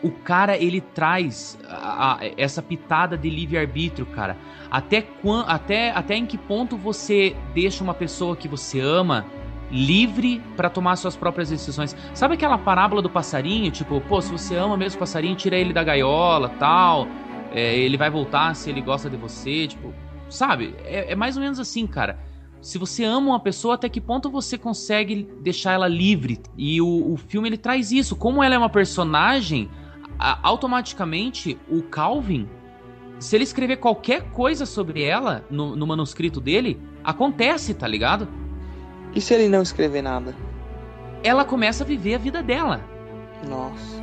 O cara, ele traz a, a, essa pitada de livre-arbítrio, cara. Até, quando, até, até em que ponto você deixa uma pessoa que você ama livre para tomar suas próprias decisões. Sabe aquela parábola do passarinho? Tipo, pô, se você ama mesmo o passarinho, tira ele da gaiola, tal é, ele vai voltar se ele gosta de você, tipo, sabe? É, é, mais ou menos assim, cara. Se você ama uma pessoa, até que ponto você consegue deixar ela livre? E o, o filme ele traz isso. Como ela é uma personagem, a, automaticamente o Calvin, se ele escrever qualquer coisa sobre ela no, no manuscrito dele, acontece, tá ligado? E se ele não escrever nada? Ela começa a viver a vida dela. Nossa.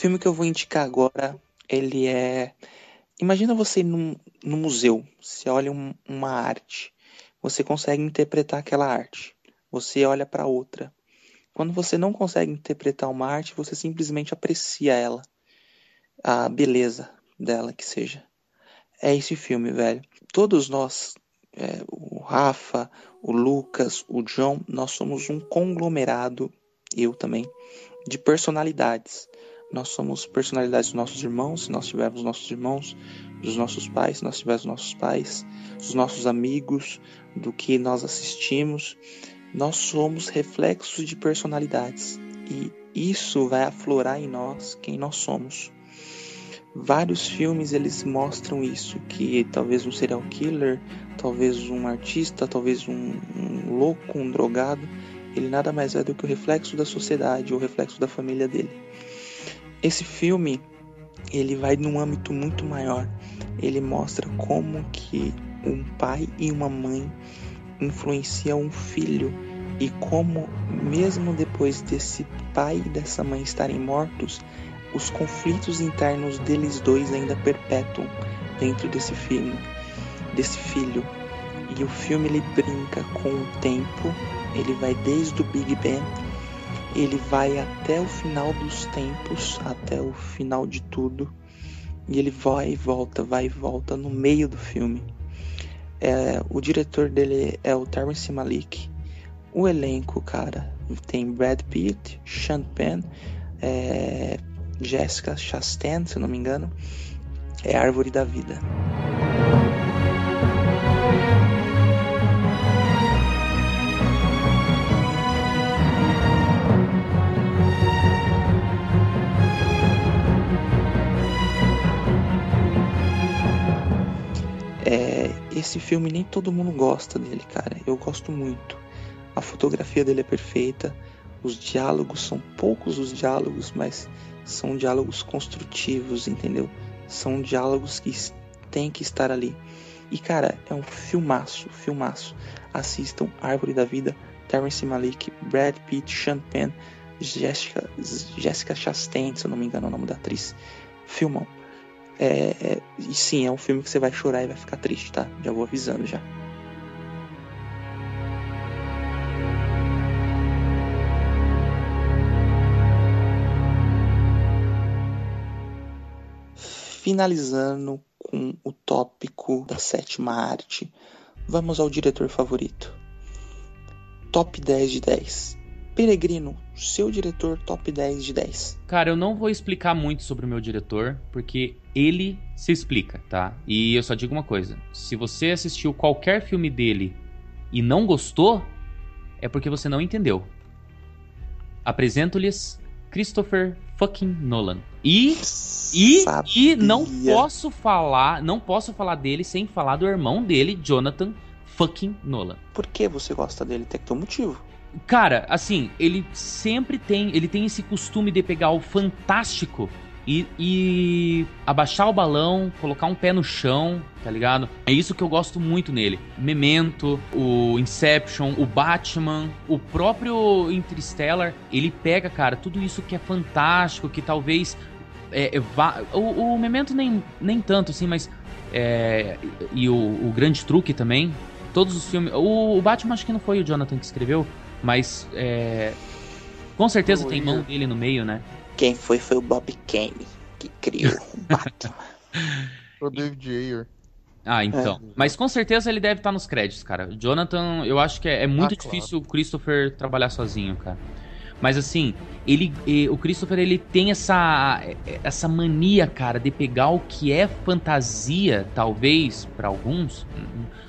Filme que eu vou indicar agora, ele é. Imagina você num, num museu, você olha um, uma arte, você consegue interpretar aquela arte, você olha para outra. Quando você não consegue interpretar uma arte, você simplesmente aprecia ela, a beleza dela que seja. É esse filme, velho. Todos nós, é, o Rafa, o Lucas, o John, nós somos um conglomerado, eu também, de personalidades. Nós somos personalidades dos nossos irmãos, se nós tivermos nossos irmãos, dos nossos pais, se nós tivermos nossos pais, dos nossos amigos, do que nós assistimos. Nós somos reflexos de personalidades e isso vai aflorar em nós quem nós somos. Vários filmes eles mostram isso, que talvez um serial killer, talvez um artista, talvez um, um louco, um drogado, ele nada mais é do que o reflexo da sociedade, o reflexo da família dele. Esse filme ele vai num âmbito muito maior. Ele mostra como que um pai e uma mãe influenciam um filho e como mesmo depois desse pai e dessa mãe estarem mortos, os conflitos internos deles dois ainda perpetuam dentro desse filme, desse filho. E o filme ele brinca com o tempo, ele vai desde o Big Bang ele vai até o final dos tempos, até o final de tudo, e ele vai e volta, vai e volta no meio do filme. É, o diretor dele é o Terrence Malick. O elenco, cara, tem Brad Pitt, Sean Penn, é, Jessica Chastain, se não me engano, é Árvore da Vida. Esse filme nem todo mundo gosta dele, cara. Eu gosto muito. A fotografia dele é perfeita. Os diálogos são poucos os diálogos, mas são diálogos construtivos, entendeu? São diálogos que têm que estar ali. E cara, é um filmaço, filmaço. Assistam Árvore da Vida, Terrence Malick, Brad Pitt, Sean Penn, Jessica, Jessica Chastain, se eu não me engano é o nome da atriz. Filmão. É, é, e sim, é um filme que você vai chorar e vai ficar triste, tá? Já vou avisando já. Finalizando com o tópico da sétima arte, vamos ao diretor favorito. Top 10 de 10. Peregrino, seu diretor top 10 de 10. Cara, eu não vou explicar muito sobre o meu diretor, porque ele se explica, tá? E eu só digo uma coisa: se você assistiu qualquer filme dele e não gostou, é porque você não entendeu. Apresento-lhes Christopher fucking Nolan. E e, e não posso falar, não posso falar dele sem falar do irmão dele, Jonathan fucking Nolan. Por que você gosta dele? Tem que ter um motivo. Cara, assim, ele sempre tem, ele tem esse costume de pegar o fantástico e, e, abaixar o balão, colocar um pé no chão, tá ligado? É isso que eu gosto muito nele. Memento, o Inception, o Batman, o próprio Interstellar, ele pega, cara, tudo isso que é fantástico, que talvez é, é o, o, Memento nem, nem tanto, assim, mas é, e o, o Grande Truque também. Todos os filmes. O, o Batman acho que não foi o Jonathan que escreveu, mas é, com certeza tem mão dele no meio, né? Quem foi foi o Bob Kane que criou o Batman. o David Ayer. Ah, então. É. Mas com certeza ele deve estar nos créditos, cara. Jonathan, eu acho que é, é muito ah, difícil claro. o Christopher trabalhar sozinho, cara. Mas assim, ele, o Christopher ele tem essa essa mania, cara, de pegar o que é fantasia, talvez para alguns.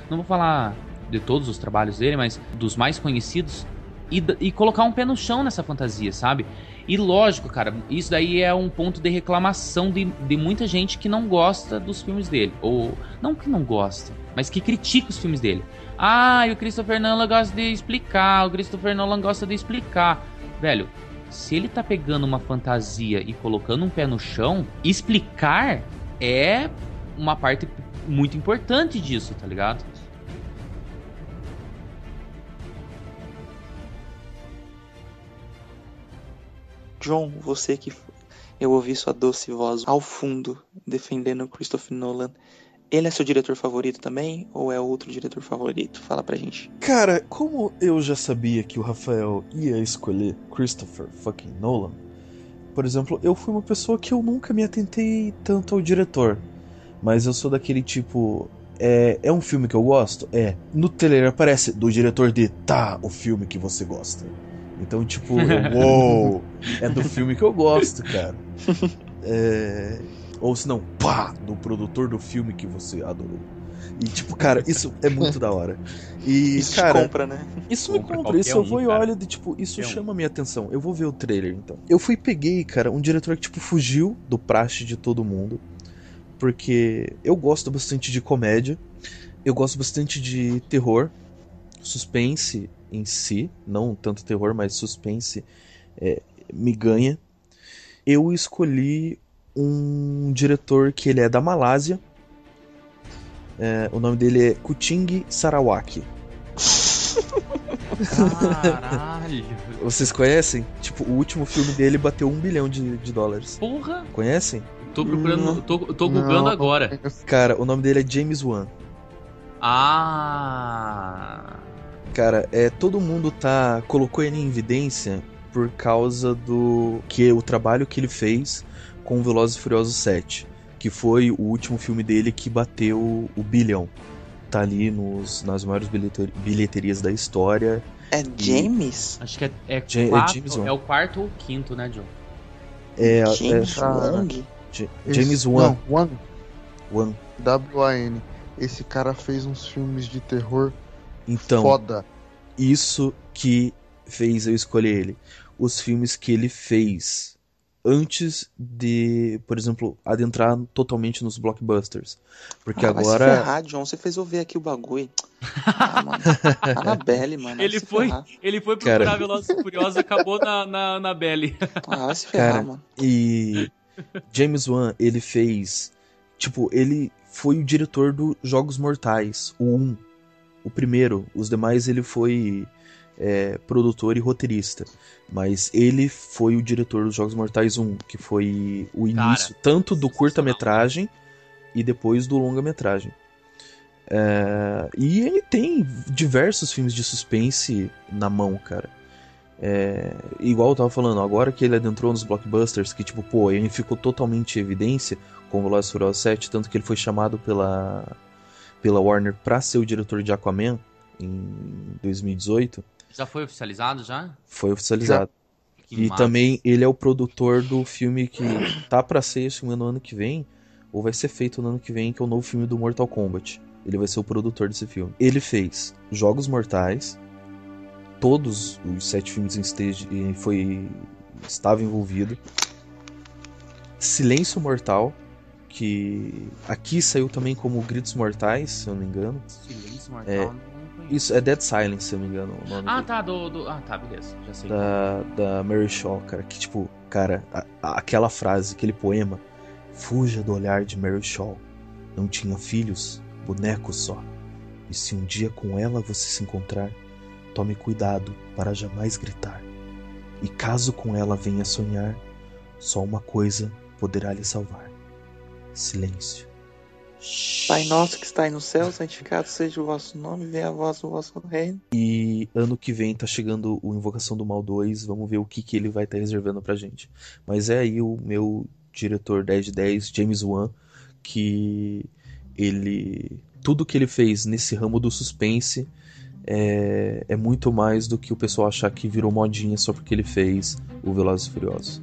Não vou falar de todos os trabalhos dele, mas dos mais conhecidos e, e colocar um pé no chão nessa fantasia, sabe? E lógico, cara, isso daí é um ponto de reclamação de, de muita gente que não gosta dos filmes dele. Ou, não que não gosta, mas que critica os filmes dele. Ah, o Christopher Nolan gosta de explicar, o Christopher Nolan gosta de explicar. Velho, se ele tá pegando uma fantasia e colocando um pé no chão, explicar é uma parte muito importante disso, tá ligado? John, você que eu ouvi sua doce voz ao fundo defendendo Christopher Nolan. Ele é seu diretor favorito também? Ou é outro diretor favorito? Fala pra gente. Cara, como eu já sabia que o Rafael ia escolher Christopher fucking Nolan, por exemplo, eu fui uma pessoa que eu nunca me atentei tanto ao diretor. Mas eu sou daquele tipo. É, é um filme que eu gosto? É. No trailer aparece do diretor de tá, o filme que você gosta. Então, tipo, uou, é do filme que eu gosto, cara. É... Ou se não, pá, do produtor do filme que você adorou. E, tipo, cara, isso é muito da hora. E, isso cara, compra, né? Isso me compra. Isso eu vou um, e olho de, tipo, isso chama um. minha atenção. Eu vou ver o trailer, então. Eu fui e peguei, cara, um diretor que, tipo, fugiu do praxe de todo mundo. Porque eu gosto bastante de comédia. Eu gosto bastante de terror, suspense em si, não tanto terror, mas suspense, é, me ganha. Eu escolhi um diretor que ele é da Malásia. É, o nome dele é Kuching Sarawaki. Caralho! Vocês conhecem? Tipo, o último filme dele bateu um bilhão de, de dólares. Porra! Conhecem? Tô procurando, não, tô, tô googando agora. Cara, o nome dele é James Wan. Ah! Cara, é todo mundo tá colocou ele em evidência por causa do que o trabalho que ele fez com Velozes e Furiosos 7, que foi o último filme dele que bateu o bilhão. Tá ali nos, nas maiores bilheter, bilheterias da história. É James? E... Acho que é, é, é, James é o quarto ou quinto, né, John? É, James é, Wong? James Wan. Wan. Wan. W-A-N. Esse cara fez uns filmes de terror então, Foda. Isso que fez eu escolher ele. Os filmes que ele fez antes de, por exemplo, adentrar totalmente nos blockbusters. Porque ah, agora. Vai se ferrar, John, você fez eu ver aqui o bagulho. Ah, mano. Anabelle, mano. Ele foi, ele foi procurar Cara... Velozes e Furiosos acabou na, na, na Belly. Ah, vai se ferrar, Cara, mano. E James Wan, ele fez Tipo, ele foi o diretor do Jogos Mortais, o 1. O primeiro. Os demais ele foi é, produtor e roteirista. Mas ele foi o diretor dos Jogos Mortais 1, que foi o início Cara, tanto do curta-metragem e depois do longa-metragem. É, e ele tem diversos filmes de suspense na mão, cara. É, igual eu tava falando, agora que ele adentrou nos blockbusters, que tipo, pô, ele ficou totalmente em evidência com o Velozes Furiosos 7, tanto que ele foi chamado pela, pela Warner pra ser o diretor de Aquaman em 2018, Já foi oficializado já? foi oficializado. Que E massa. também ele é o produtor do filme que tá pra ser esse no ano que vem, ou vai ser feito no ano que vem, que é o novo filme do Mortal Kombat. Ele vai ser o produtor desse filme. Ele fez Jogos Mortais, todos os sete filmes em stage e foi estava envolvido. Silêncio Mortal, que aqui saiu também como Gritos Mortais, se eu não me engano. Silêncio Mortal. É. Isso é Dead Silence, se eu não me engano. Ah, dele. tá, do, do. Ah, tá, beleza. Já sei. da, da Mary Shaw, cara, que tipo, cara, a- a- aquela frase, aquele poema, fuja do olhar de Mary Shaw. Não tinha filhos, bonecos só. E se um dia com ela você se encontrar, tome cuidado para jamais gritar. E caso com ela venha sonhar, só uma coisa poderá lhe salvar: silêncio. Pai nosso que está aí no céu, santificado seja o vosso nome, venha a vós o vosso reino. E ano que vem tá chegando o Invocação do Mal 2, vamos ver o que, que ele vai estar reservando pra gente. Mas é aí o meu diretor 10 de 10, James Wan, que ele. Tudo que ele fez nesse ramo do suspense é, é muito mais do que o pessoal achar que virou modinha só porque ele fez o Velozes e Furiosos.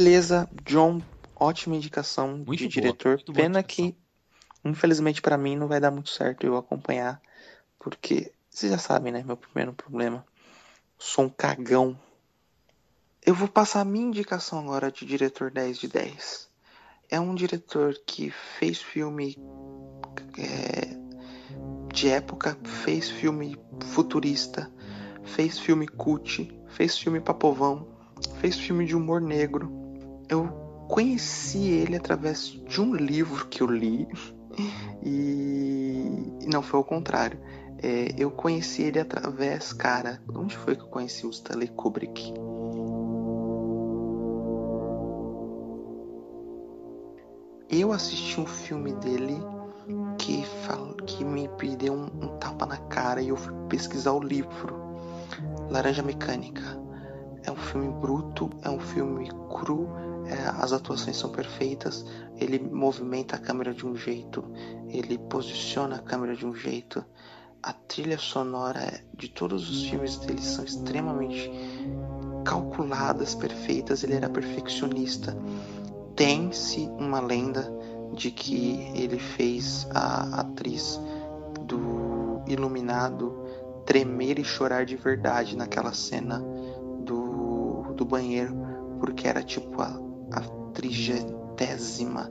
Beleza, John, ótima indicação Muito de boa, diretor. Pena que, infelizmente pra mim, não vai dar muito certo eu acompanhar, porque vocês já sabem, né? Meu primeiro problema. Sou um cagão. Eu vou passar a minha indicação agora de diretor 10 de 10. É um diretor que fez filme é, de época, fez filme futurista, fez filme cult, fez filme pra povão, fez filme de humor negro. Eu conheci ele através de um livro que eu li e não foi o contrário. É, eu conheci ele através, cara, onde foi que eu conheci o Stanley Kubrick? Eu assisti um filme dele que, fal- que me deu um, um tapa na cara e eu fui pesquisar o livro Laranja Mecânica. É um filme bruto, é um filme cru, as atuações são perfeitas, ele movimenta a câmera de um jeito, ele posiciona a câmera de um jeito. A trilha sonora de todos os filmes dele são extremamente calculadas, perfeitas, ele era perfeccionista. Tem-se uma lenda de que ele fez a atriz do Iluminado tremer e chorar de verdade naquela cena do, do banheiro, porque era tipo a, a trigésima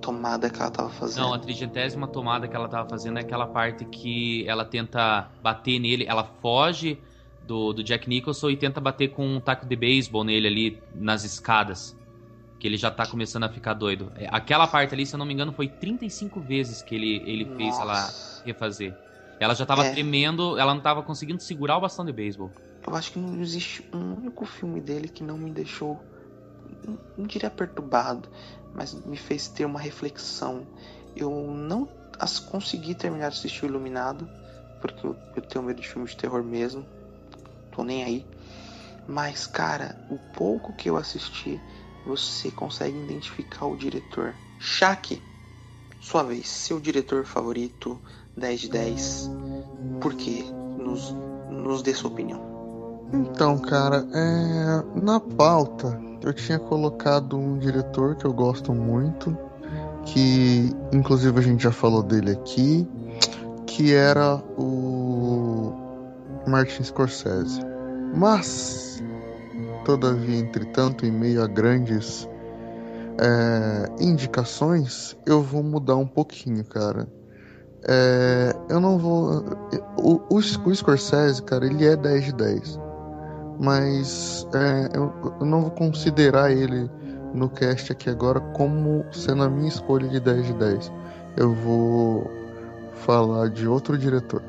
tomada que ela tava fazendo. Não, a trigentésima tomada que ela tava fazendo é aquela parte que ela tenta bater nele, ela foge do, do Jack Nicholson e tenta bater com um taco de beisebol nele ali nas escadas. Que ele já tá começando a ficar doido. É, Aquela parte ali, se eu não me engano, foi 35 vezes que ele, ele fez ela refazer. Ela já tava É. tremendo, ela não tava conseguindo segurar o bastão de beisebol. Eu acho que não existe um único filme dele que não me deixou, não, diria perturbado, mas me fez ter uma reflexão. Eu não as consegui terminar de assistir Iluminado, porque eu, eu tenho medo de filmes de terror mesmo. Tô nem aí. Mas, cara, o pouco que eu assisti, você consegue identificar o diretor. Shaq, sua vez, seu diretor favorito, 10 de 10. Por quê? Nos, nos dê sua opinião. Então, cara, é... na pauta eu tinha colocado um diretor que eu gosto muito, que inclusive a gente já falou dele aqui, que era o Martin Scorsese. Mas, todavia, entretanto, em meio a grandes é, indicações, eu vou mudar um pouquinho, cara. É, eu não vou. O, o, o Scorsese, cara, ele é 10 de 10. Mas é, eu, eu não vou considerar ele no cast aqui agora como sendo a minha escolha de 10 de 10. Eu vou falar de outro diretor.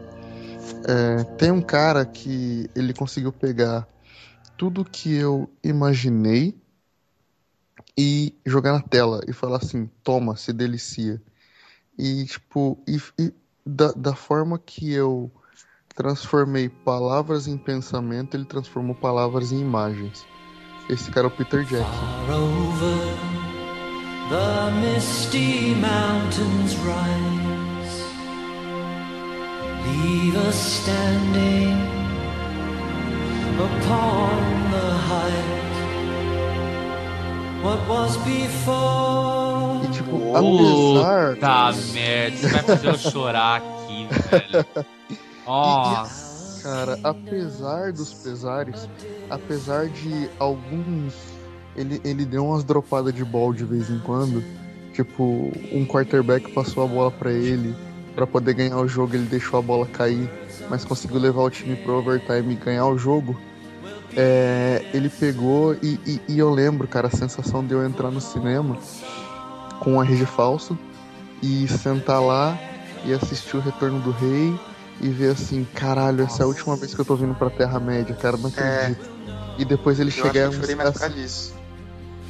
É, tem um cara que ele conseguiu pegar tudo que eu imaginei e jogar na tela e falar assim: toma, se delicia. E, tipo, e, e da, da forma que eu transformei palavras em pensamento, ele transformou palavras em imagens. Esse cara é o Peter Jackson. The misty mountains rise, leave us standing upon the height. What was before? E tipo, apesar. Puta merda, você vai fazer eu chorar aqui, velho. Nossa. Cara, apesar dos pesares, apesar de alguns. Ele, ele deu umas dropadas de bola de vez em quando. Tipo, um quarterback passou a bola para ele. para poder ganhar o jogo, ele deixou a bola cair, mas conseguiu levar o time pro overtime e ganhar o jogo. É, ele pegou e, e, e, eu lembro, cara, a sensação de eu entrar no cinema com um RG falso e sentar lá e assistir o Retorno do Rei e ver assim, caralho, essa é a última vez que eu tô vindo pra Terra-média, cara, não é. acredito. É. E depois ele chegar e assim,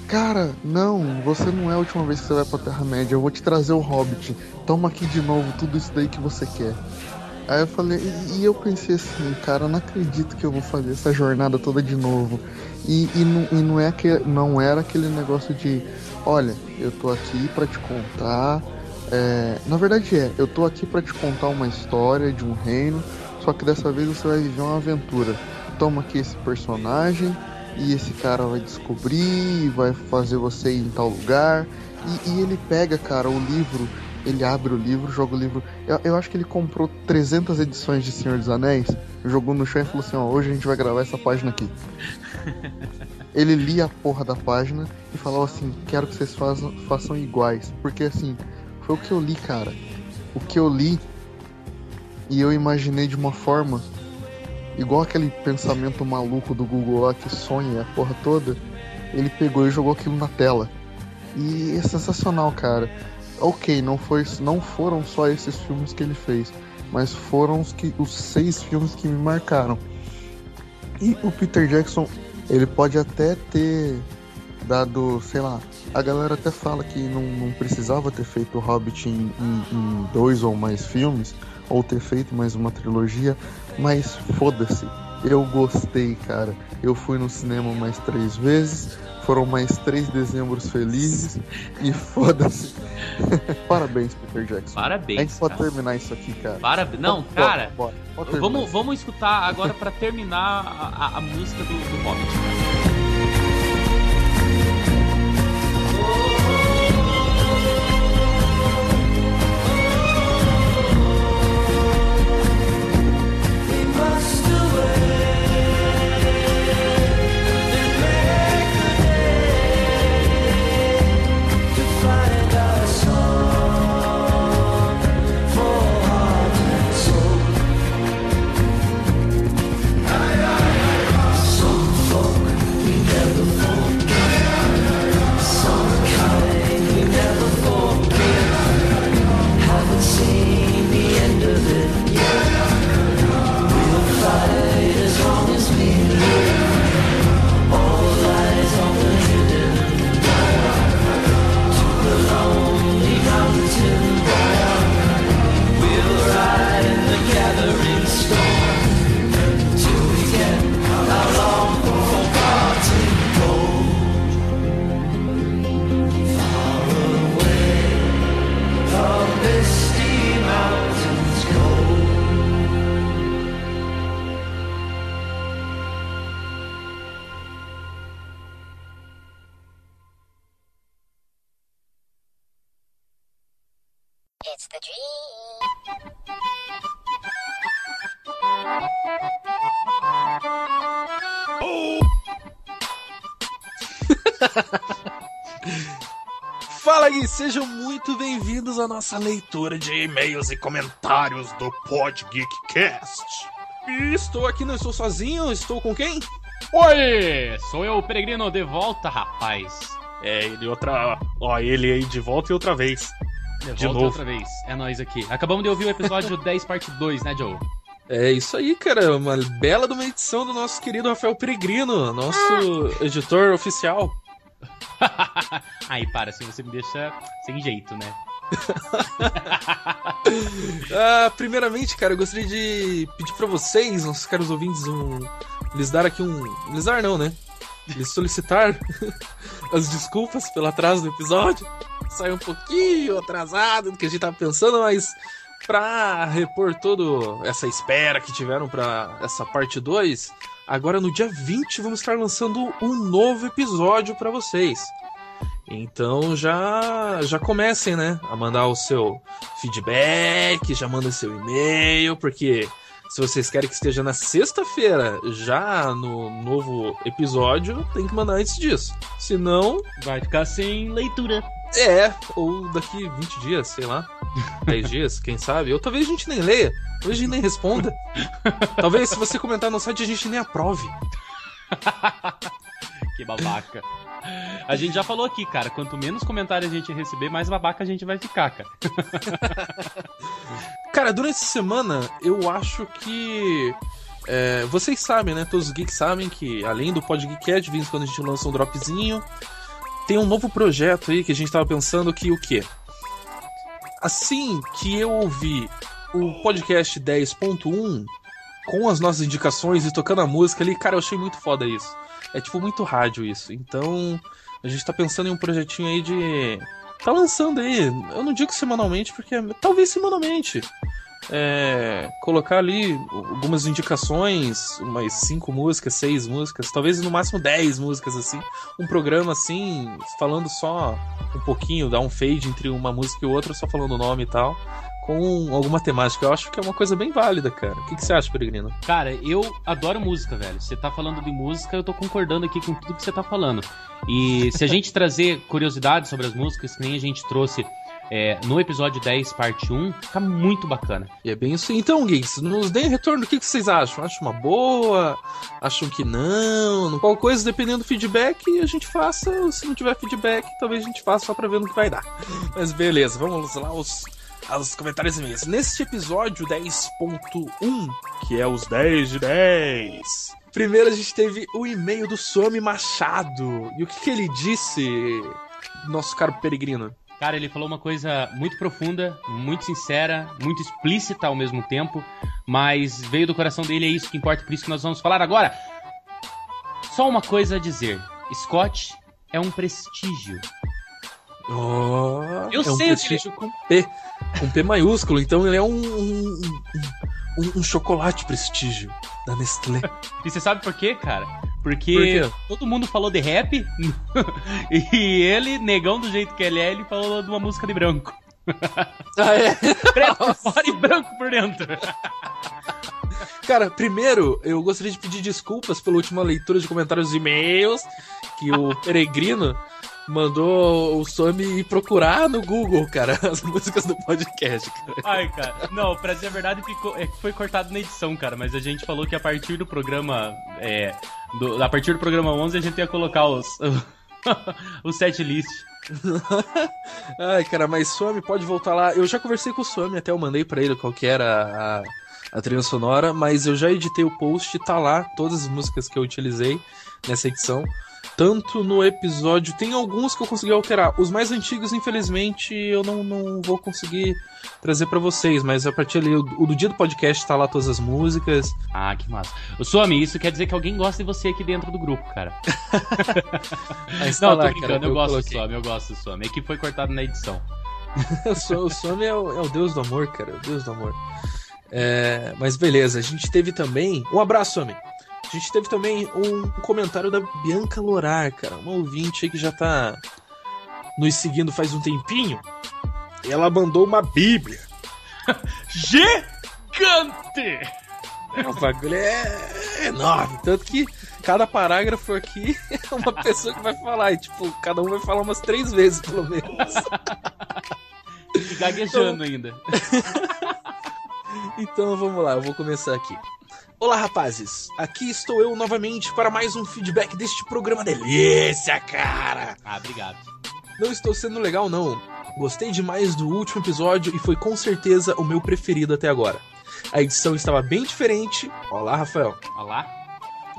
Cara, não, você não é a última vez que você vai pra Terra-média, eu vou te trazer o Hobbit. Toma aqui de novo tudo isso daí que você quer. Aí eu falei, e, eu pensei assim, cara, não acredito que eu vou fazer essa jornada toda de novo. E, e, não, e não, é que, não era aquele negócio de, olha, eu tô aqui para te contar. É, na verdade é, eu tô aqui para te contar uma história de um reino, só que dessa vez você vai viver uma aventura. Toma aqui esse personagem e esse cara vai descobrir, vai fazer você ir em tal lugar. E, e ele pega, cara, o livro ele abre o livro, joga o livro. Eu, eu, acho que ele comprou 300 edições de Senhor dos Anéis, jogou no chão e falou assim: ó, hoje a gente vai gravar essa página aqui. ele lia a porra da página e falava assim: quero que vocês façam, façam iguais. Porque assim, foi o que eu li, cara. O que eu li e eu imaginei de uma forma igual aquele pensamento maluco do Google lá que sonha a porra toda. Ele pegou e jogou aquilo na tela. E é sensacional, cara ok, não, foi, não foram só esses filmes que ele fez, mas foram os, que, os seis filmes que me marcaram. E o Peter Jackson, ele pode até ter dado, sei lá, a galera até fala que não, não precisava ter feito o Hobbit em, em, em dois ou mais filmes, ou ter feito mais uma trilogia, mas foda-se. Eu gostei, cara. Eu fui no cinema mais três vezes. Foram mais três dezembros felizes. E foda-se. Parabéns, Peter Jackson. Parabéns. A gente pode cara. terminar isso aqui, cara. Parabéns. Não, cara. Vamos, vamos escutar agora para terminar a, a, a, música do, do Hobbit, cara. Sejam muito bem-vindos à nossa leitura de e-mails e comentários do Pod Geekcast. E estou aqui, não estou sozinho, estou com quem? Oi! Sou eu, o Peregrino, de volta, rapaz. É, ele outra. Ó, ele aí de volta e outra vez. De, De volta novo. outra vez. É nós aqui. Acabamos de ouvir o episódio 10, parte 2, né, Joe? É isso aí, cara. Uma bela de uma edição do nosso querido Rafael Peregrino, nosso editor oficial. Aí, para, assim você me deixa sem jeito, né? Ah, primeiramente, cara, eu gostaria de pedir pra vocês, nossos caros ouvintes, um. Lhes dar aqui um. Lhes dar não, né? Lhes solicitar as desculpas pelo atraso do episódio. Saiu um pouquinho atrasado do que a gente tava pensando, mas pra repor toda essa espera que tiveram pra essa parte 2, agora no dia 20 vamos estar lançando um novo episódio pra vocês. Então já já comecem, né, a mandar o seu feedback, já manda seu e-mail, porque se vocês querem que esteja na sexta-feira, já no novo episódio, tem que mandar antes disso. Senão, Vai ficar sem leitura. é, ou daqui 20 dias, sei lá. 10 dias, quem sabe? Ou talvez a gente nem leia, talvez a gente nem responda. Talvez se você comentar no site a gente nem aprove. Que babaca. A gente já falou aqui, cara. Quanto menos comentários a gente receber, mais babaca a gente vai ficar, cara. Cara, durante essa semana, eu acho que. é, vocês sabem, né? Todos os geeks sabem que, além do Pod Geekcast, de vez em quando a gente lança um dropzinho, tem um novo projeto aí que a gente tava pensando que o quê? Assim que eu ouvi o podcast 10.1 com as nossas indicações e tocando a música ali, cara, eu achei muito foda isso. É tipo muito rádio isso. Então, a gente tá pensando em um projetinho aí de. Tá lançando aí. Eu não digo semanalmente, porque talvez semanalmente. É, colocar ali algumas indicações, umas cinco músicas, seis músicas, talvez no máximo dez músicas assim. Um programa assim, falando só um pouquinho, dar um fade entre uma música e outra, só falando o nome e tal. Com alguma temática. Eu acho que é uma coisa bem válida, cara. O que, que você acha, Peregrino? Cara, eu adoro música, velho. Você tá falando de música, eu tô concordando aqui com tudo que você tá falando. E se a gente trazer curiosidades sobre as músicas, que nem a gente trouxe é, no episódio 10, parte 1, fica muito bacana. E é bem isso. Então, Geeks, nos deem retorno. O que, vocês acham? Acham uma boa? Acham que não? Qual coisa, dependendo do feedback, a gente faça. Se não tiver feedback, talvez a gente faça só pra ver no que vai dar. Mas beleza, vamos lá aos, aos comentários e e-mails. Neste episódio 10.1, que é os 10 de 10. Primeiro a gente teve o e-mail do Some Machado. E o que, que ele disse, nosso caro peregrino? Cara, ele falou uma coisa muito profunda, muito sincera, muito explícita ao mesmo tempo, mas veio do coração dele, é isso que importa, por isso que nós vamos falar agora. Só uma coisa a dizer: Scott é um prestígio. Oh, Eu é um sei o que prestígio com P. Com P maiúsculo, então ele é um, um, um, um chocolate prestígio da Nestlé. E você sabe por quê, cara? Porque Por todo mundo falou de rap e ele, negão do jeito que ele é, ele falou de uma música de branco. Ah, é? Preto por fora e branco por dentro. Cara, primeiro, eu gostaria de pedir desculpas pela última leitura de comentários e e-mails que o Peregrino mandou o Somi ir procurar no Google, cara, as músicas do podcast, cara. Ai, cara. Não, pra dizer a verdade, ficou, é, que foi cortado na edição, cara. Mas a gente falou que a partir do programa. É, do- a partir do programa 11 a gente ia colocar os. o set list. Ai, cara, mas Swami pode voltar lá. Eu já conversei com o Swami, até eu mandei pra ele qual que era a, a trilha sonora, mas eu já editei o post, tá lá todas as músicas que eu utilizei nessa edição. Tanto no episódio, tem alguns que eu consegui alterar. Os mais antigos, infelizmente, eu não, não vou conseguir trazer pra vocês, mas a partir ali, o, o do dia do podcast tá lá todas as músicas. Ah, que massa. Suami, isso quer dizer que alguém gosta de você aqui dentro do grupo, cara. Mas tá Não, tô lá, brincando, cara, eu, gosto do coloquei. Suami, eu gosto do Suami. É que foi cortado na edição. o Swami é o, é o deus do amor, cara. É o deus do amor. É, mas beleza, a gente teve também. Um abraço, Swami. A gente teve também um comentário da Bianca Lorar, cara. Uma ouvinte aí que já tá nos seguindo faz um tempinho. ela mandou uma bíblia. Gigante! O bagulho é enorme. Tanto que cada parágrafo aqui é uma pessoa que vai falar. E, tipo, cada um vai falar umas três vezes, pelo menos. E gaguejando ainda. Então vamos lá, eu vou começar aqui. Olá, rapazes. Aqui estou eu novamente para mais um feedback deste programa delícia, cara. Ah, obrigado. Não estou sendo legal, não. Gostei demais do último episódio e foi com certeza o meu preferido até agora. A edição estava bem diferente. Olá, Rafael. Olá.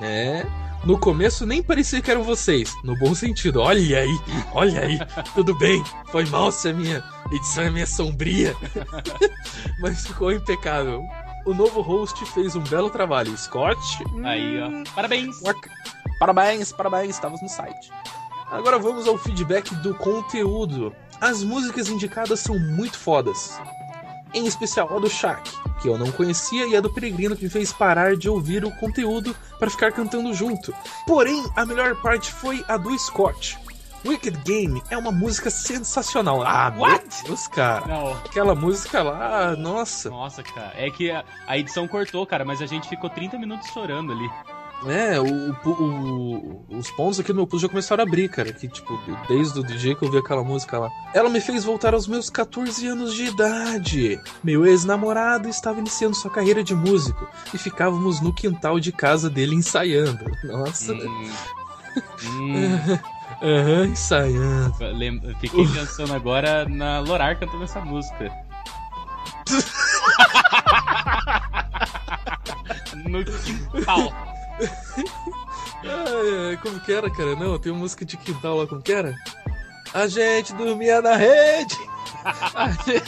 É. No começo nem parecia que eram vocês, no bom sentido. Olha aí, olha aí, tudo bem. Foi mal se a minha edição é minha sombria. Mas ficou impecável. O novo host fez um belo trabalho. Scott. Aí, ó. Parabéns. Parabéns, parabéns, estavas no site. Agora vamos ao feedback do conteúdo. As músicas indicadas são muito fodas. Em especial a do Shaq, que eu não conhecia, e a do Peregrino, que me fez parar de ouvir o conteúdo para ficar cantando junto. Porém, a melhor parte foi a do Scott. Wicked Game é uma música sensacional. Ah, What? meu Deus, cara. Não. Aquela música lá, nossa. Nossa, cara. É que a, a edição cortou, cara, mas a gente ficou 30 minutos chorando ali. É, o, o- os pontos aqui no meu pulso já começaram a abrir, cara. Que, tipo, desde o dia que eu vi aquela música lá. Ela me fez voltar aos meus 14 anos de idade. Meu ex-namorado estava iniciando sua carreira de músico e ficávamos no quintal de casa dele ensaiando. Nossa, Hum. Hum. Aham, ensaiando. Lem- Fiquei pensando agora na Lorar cantando essa música. no quintal. Ai, ai, como que era, cara? Não, tem uma música de quintal lá, como que era? A gente dormia na rede. A gente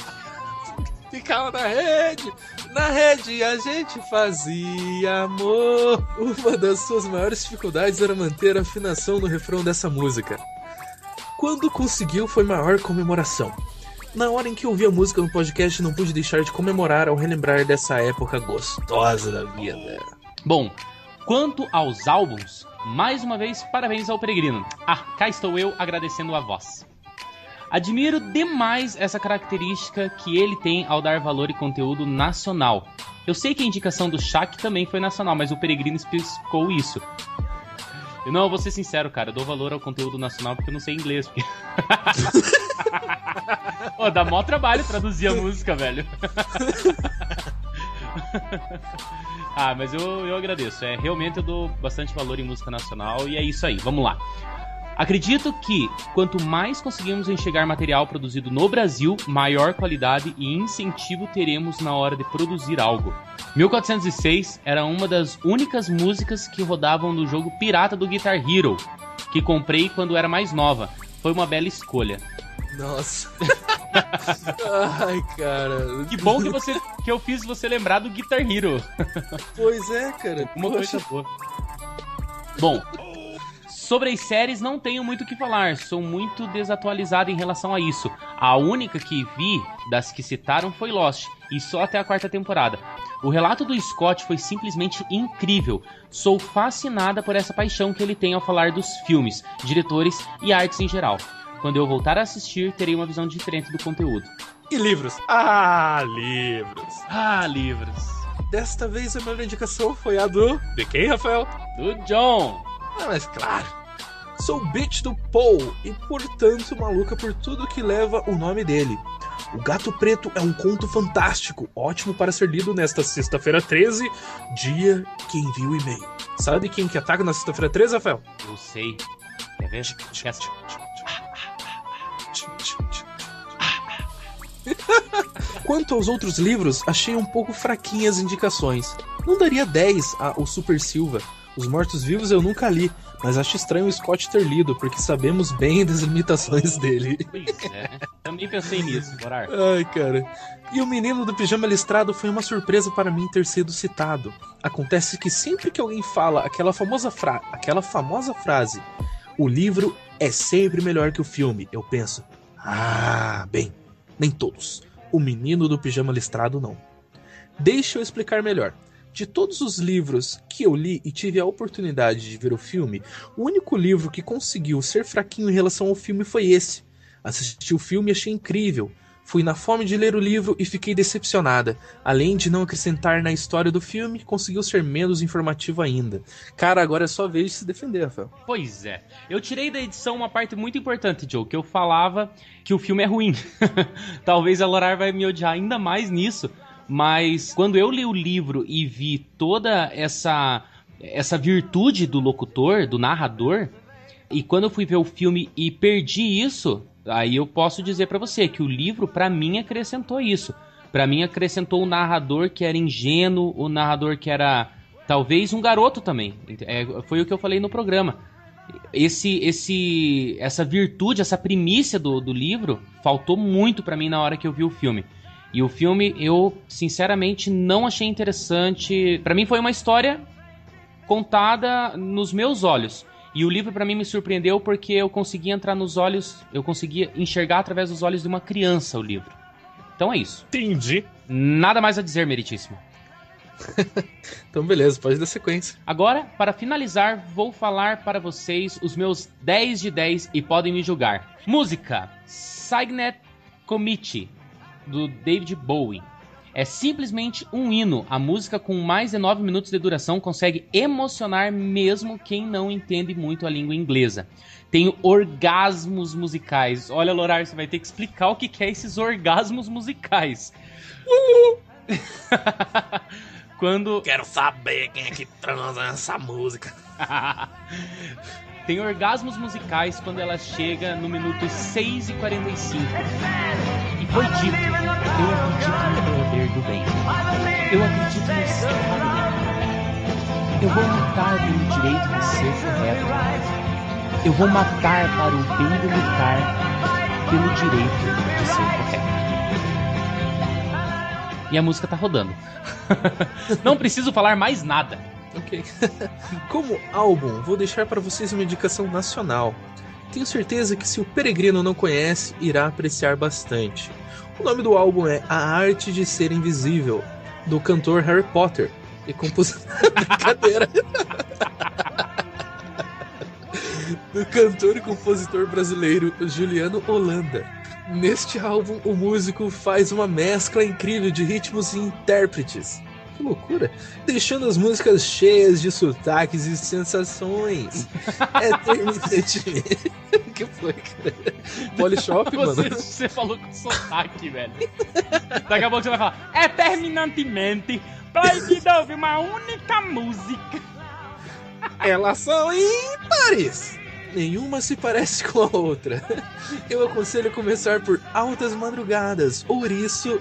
ficava na rede. Na rede a gente fazia amor. Uma das suas maiores dificuldades era manter a afinação no refrão dessa música. Quando conseguiu, foi maior comemoração. Na hora em que ouvi a música no podcast, não pude deixar de comemorar ao relembrar dessa época gostosa da vida. Bom, quanto aos álbuns, mais uma vez, parabéns ao Peregrino. Ah, cá estou eu agradecendo a voz. Admiro demais essa característica que ele tem ao dar valor e conteúdo nacional. Eu sei que a indicação do Shaq também foi nacional, mas o Peregrino especificou isso. Eu não, eu vou ser sincero, cara, eu dou valor ao conteúdo nacional porque eu não sei inglês. Porque... Pô, dá mó trabalho traduzir a música, velho. ah, mas eu, eu agradeço. É, realmente eu dou bastante valor em música nacional e é isso aí. Vamos lá. Acredito que quanto mais conseguirmos enxergar material produzido no Brasil, maior qualidade e incentivo teremos na hora de produzir algo. 1406 era uma das únicas músicas que rodavam no jogo pirata do Guitar Hero, que comprei quando era mais nova. Foi uma bela escolha. Nossa. Ai, cara. Que bom que você que eu fiz você lembrar do Guitar Hero. Pois é, cara. Uma Poxa. coisa boa. Bom, sobre as séries não tenho muito o que falar, sou muito desatualizado em relação a isso. A única que vi das que citaram foi Lost, e só até a quarta temporada. O relato do Scott foi simplesmente incrível. Sou fascinada por essa paixão que ele tem ao falar dos filmes, diretores e artes em geral. Quando eu voltar a assistir, terei uma visão diferente do conteúdo. E livros? Ah, livros. Ah, livros. Desta vez a melhor indicação foi a do. De quem, Rafael? Do John. Ah, mas claro. Sou bitch do Paul e, portanto, maluca por tudo que leva o nome dele. O Gato Preto é um conto fantástico, ótimo para ser lido nesta sexta-feira 13, dia que envia o e-mail. Sabe quem que ataca na sexta-feira 13, Rafael? Eu sei. Quer ver? Quer... Quanto aos outros livros, achei um pouco fraquinhas as indicações. Não daria 10 a O Super Silva. Os Mortos-Vivos eu nunca li, mas acho estranho o Scott ter lido, porque sabemos bem das limitações dele. Pois é. Também pensei nisso, Borar. Ai, cara. E o menino do pijama listrado foi uma surpresa para mim ter sido citado. Acontece que sempre que alguém fala aquela famosa, fra aquela famosa frase, o livro é sempre melhor que o filme, eu penso, ah, bem, nem todos. O menino do pijama listrado não. Deixa eu explicar melhor. De todos os livros que eu li e tive a oportunidade de ver o filme, o único livro que conseguiu ser fraquinho em relação ao filme foi esse. Assisti o filme e achei incrível. Fui na fome de ler o livro e fiquei decepcionada. Além de não acrescentar na história do filme, conseguiu ser menos informativo ainda. Cara, agora é só vez de se defender, Rafael. Pois é. Eu tirei da edição uma parte muito importante, Joe, que eu falava que o filme é ruim. Talvez a Lorar vai me odiar ainda mais nisso, mas quando eu li o livro e vi toda essa essa virtude do locutor, do narrador, e quando eu fui ver o filme e perdi isso, aí eu posso dizer para você que o livro para mim acrescentou isso. Para mim acrescentou o narrador que era ingênuo, o narrador que era talvez um garoto também. É, foi o que eu falei no programa. Esse, esse, essa virtude, essa primícia do, do livro faltou muito para mim na hora que eu vi o filme. E o filme eu sinceramente não achei interessante. Para mim foi uma história contada nos meus olhos. E o livro para mim me surpreendeu porque eu conseguia entrar nos olhos, eu conseguia enxergar através dos olhos de uma criança o livro. Então é isso. Entendi. Nada mais a dizer, meritíssimo. então beleza, pode dar sequência. Agora, para finalizar, vou falar para vocês os meus 10 de 10 e podem me julgar. Música: Signet Committee do David Bowie. É simplesmente um hino. A música com mais de 9 minutos de duração consegue emocionar mesmo quem não entende muito a língua inglesa. Tem orgasmos musicais. Olha, Lorar, você vai ter que explicar o que é esses orgasmos musicais. Quando. Quero saber quem é que transa nessa música. Tem orgasmos musicais quando ela chega no minuto 6 e 45. E foi dito: Eu acredito no poder do bem. Eu acredito no estado bem. Eu vou lutar pelo direito de ser correto. Eu vou matar para o bem de lutar pelo direito de ser correto. E a música tá rodando. Não preciso falar mais nada. Ok. Como álbum, vou deixar para vocês uma indicação nacional. Tenho certeza que se o peregrino não conhece, irá apreciar bastante. O nome do álbum é A Arte de Ser Invisível, do cantor Harry Potter e compositor. Brincadeira! do cantor e compositor brasileiro Juliano Holanda. Neste álbum, o músico faz uma mescla incrível de ritmos e intérpretes. Que loucura! Deixando as músicas cheias de sotaques e sensações. É terminantemente. que foi, cara? Polishop, você, mano? Você falou com sotaque, velho. Daqui a pouco você vai falar, é terminantemente proibido ouvir uma única música. Elas são ímpares! Nenhuma se parece com a outra. Eu aconselho começar por Altas Madrugadas, Ouriço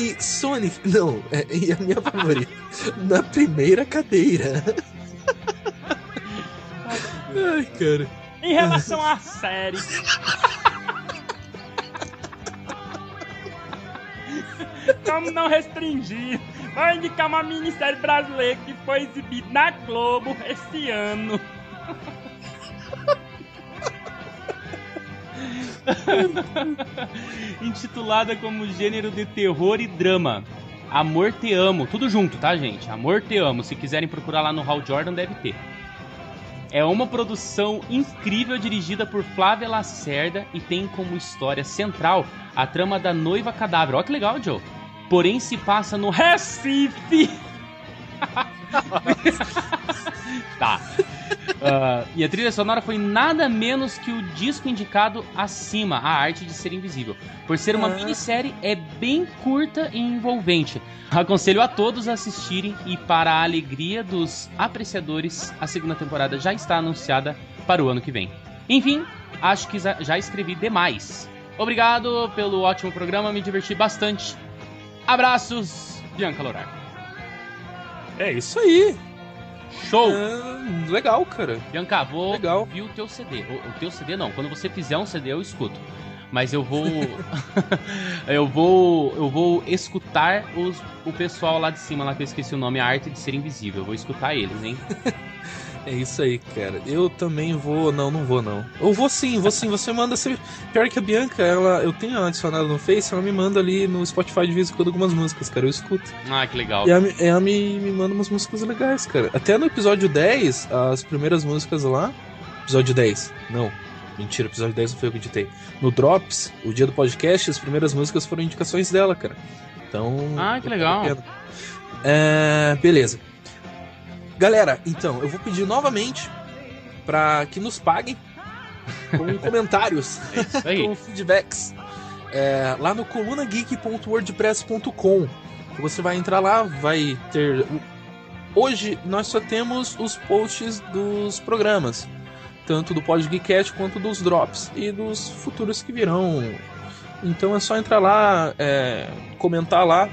e Sonic. Não, é, e a minha favorita. Na primeira cadeira. Ai, cara. Em relação à série. Como não restringir, vou indicar uma minissérie brasileira que foi exibida na Globo esse ano. Intitulada como gênero de terror e drama. Amor Te Amo. Tudo junto, tá, gente? Amor Te Amo. Se quiserem procurar lá no Hal Jordan, deve ter. É uma produção incrível dirigida por Flávia Lacerda e tem como história central a trama da noiva cadáver. Olha que legal, Joe. Porém, se passa no Recife. tá. Uh, e a trilha sonora foi nada menos que o disco indicado acima, A Arte de Ser Invisível. Por ser uma Ah. minissérie, é bem curta e envolvente. Aconselho a todos a assistirem e, para a alegria dos apreciadores, a segunda temporada já está anunciada para o ano que vem. Enfim, acho que já já escrevi demais. Obrigado pelo ótimo programa, me diverti bastante. Abraços, Bianca Lorar. É isso aí. Show! Ah, legal, cara. Bianca, vou Legal. ouvir o teu CD. O, o teu CD não, quando você fizer um CD eu escuto. Mas eu vou. eu vou. Eu vou escutar os, o pessoal lá de cima, lá que eu esqueci o nome, a arte de ser invisível. Eu vou escutar eles, hein? É isso aí, cara. Eu também vou. Não, não vou, não. Eu vou sim, vou sim. Você manda. Você... Pior que a Bianca, ela, eu tenho ela adicionada no Face, ela me manda ali no Spotify de vez em quando algumas músicas, cara. Eu escuto. Ah, que legal. E ela, me- ela me, me manda umas músicas legais, cara. Até no episódio 10, as primeiras músicas lá. Episódio 10, não. Mentira, episódio 10 não foi eu que editei. No Drops, o dia do podcast, as primeiras músicas foram indicações dela, cara. Então. Ah, que legal. É, beleza. Galera, então, eu vou pedir novamente para que nos paguem com comentários, É com feedbacks. É, lá no colunageek.wordpress.com. Você vai entrar lá, vai ter. Hoje nós só temos os posts dos programas, tanto do Podgeekcast quanto dos drops e dos futuros que virão. Então é só entrar lá, é, comentar lá.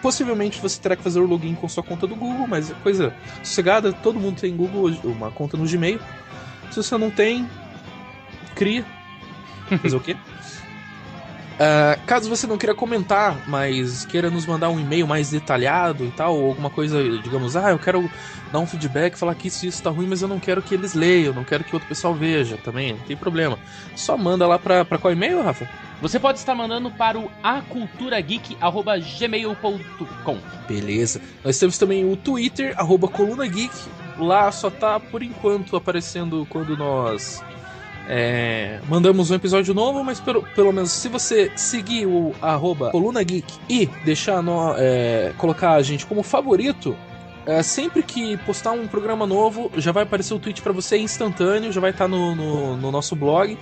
Possivelmente você terá que fazer o login com sua conta do Google, mas é coisa sossegada. Todo mundo tem Google, uma conta no Gmail. Se você não tem, cria. Fazer o quê? Ah, caso você não queira comentar, mas queira nos mandar um e-mail mais detalhado e tal, ou alguma coisa, digamos, ah, eu quero dar um feedback, falar que isso isso tá ruim, mas eu não quero que eles leiam, não quero que outro pessoal veja também, não tem problema. Só manda lá pra, pra qual e-mail, Rafa? Você pode estar mandando para o aculturageek.gmail.com. Beleza. Nós temos também o Twitter, arroba. Lá só tá, por enquanto, aparecendo quando nós é, mandamos um episódio novo, mas pelo, pelo menos se você seguir o arroba e deixar no, é, colocar a gente como favorito, é, sempre que postar um programa novo, já vai aparecer o tweet pra você instantâneo, já vai estar no, no, no nosso blog.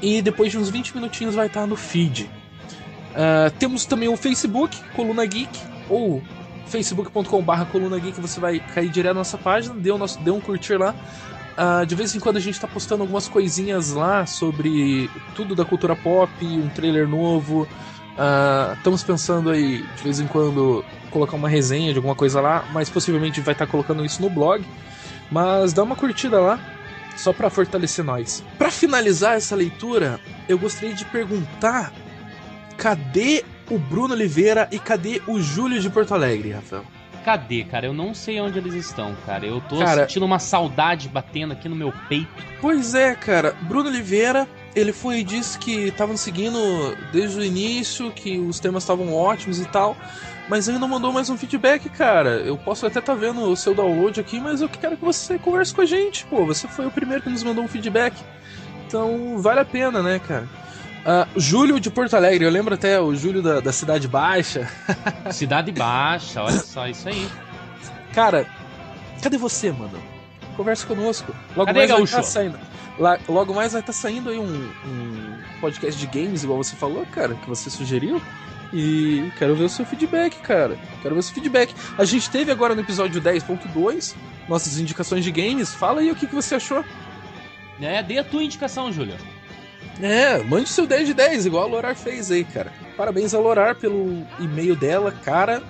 E depois de uns 20 minutinhos vai estar no feed. Ah, temos também o Facebook, Coluna Geek, ou facebook.com.br Coluna Geek, você vai cair direto na nossa página, dê, o nosso, dê um curtir lá. Ah, de vez em quando a gente tá postando algumas coisinhas lá sobre tudo da cultura pop, um trailer novo. Ah, estamos pensando aí, de vez em quando, colocar uma resenha de alguma coisa lá, mas possivelmente vai estar colocando isso no blog. Mas dá uma curtida lá, só para fortalecer nós. Para finalizar essa leitura, eu gostaria de perguntar: cadê o Bruno Oliveira e cadê o Júlio de Porto Alegre, Rafael? Cadê, cara? Eu não sei onde eles estão, cara. Eu tô Cara- sentindo uma saudade batendo aqui no meu peito. Pois é, cara. Bruno Oliveira, ele foi e disse que estavam seguindo desde o início, que os temas estavam ótimos e tal. Mas ainda não mandou mais um feedback, cara. Eu posso até estar vendo o seu download aqui, mas eu quero que você converse com a gente, pô. Você foi o primeiro que nos mandou um feedback. Então vale a pena, né, cara? Ah, Júlio de Porto Alegre, eu lembro até o Júlio da, da Cidade Baixa. Cidade Baixa, olha só, isso aí. Cara, cadê você, mano? Conversa conosco. Logo Cadê, mais vai estar saindo. lá- logo mais vai estar saindo aí um, um podcast de games, igual você falou, cara, que você sugeriu. E quero ver o seu feedback, cara. Quero ver o seu feedback. A gente teve agora no episódio 10.2 nossas indicações de games. Fala aí o que, que você achou. É, dê a tua indicação, Júlio. É, mande seu 10 de 10, igual a Lorar fez aí, cara. Parabéns a Lorar pelo e-mail dela, cara.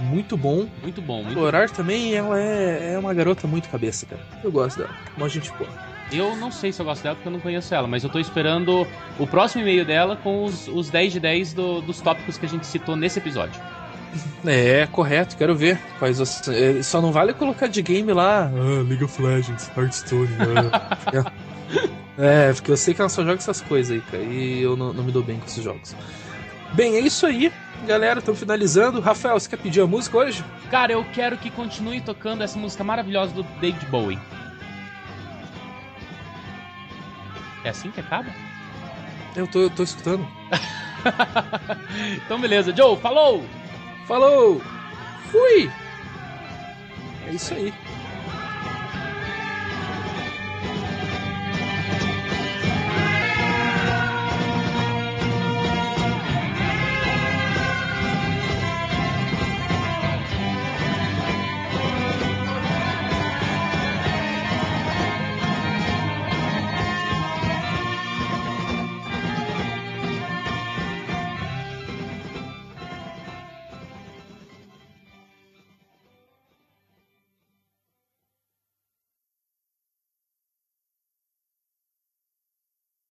Muito bom. Muito bom, muito Lorar também, ela é, é uma garota muito cabeça, cara. Eu gosto dela. Uma gente boa. Eu não sei se eu gosto dela porque eu não conheço ela, mas eu tô esperando o próximo e-mail dela com os, os 10 de 10 do- dos tópicos que a gente citou nesse episódio. É, correto, quero ver. É, só não vale colocar de game lá. Ah, League of Legends, Hearthstone. ah. é, porque eu sei que ela só joga essas coisas aí, cara. E eu não, não me dou bem com esses jogos. Bem, é isso aí, galera. Estamos finalizando. Rafael, você quer pedir a música hoje? Cara, eu quero que continue tocando essa música maravilhosa do David Bowie. É assim que acaba? Eu tô, eu tô escutando. então beleza, Joe, falou! Falou! Fui! É isso aí.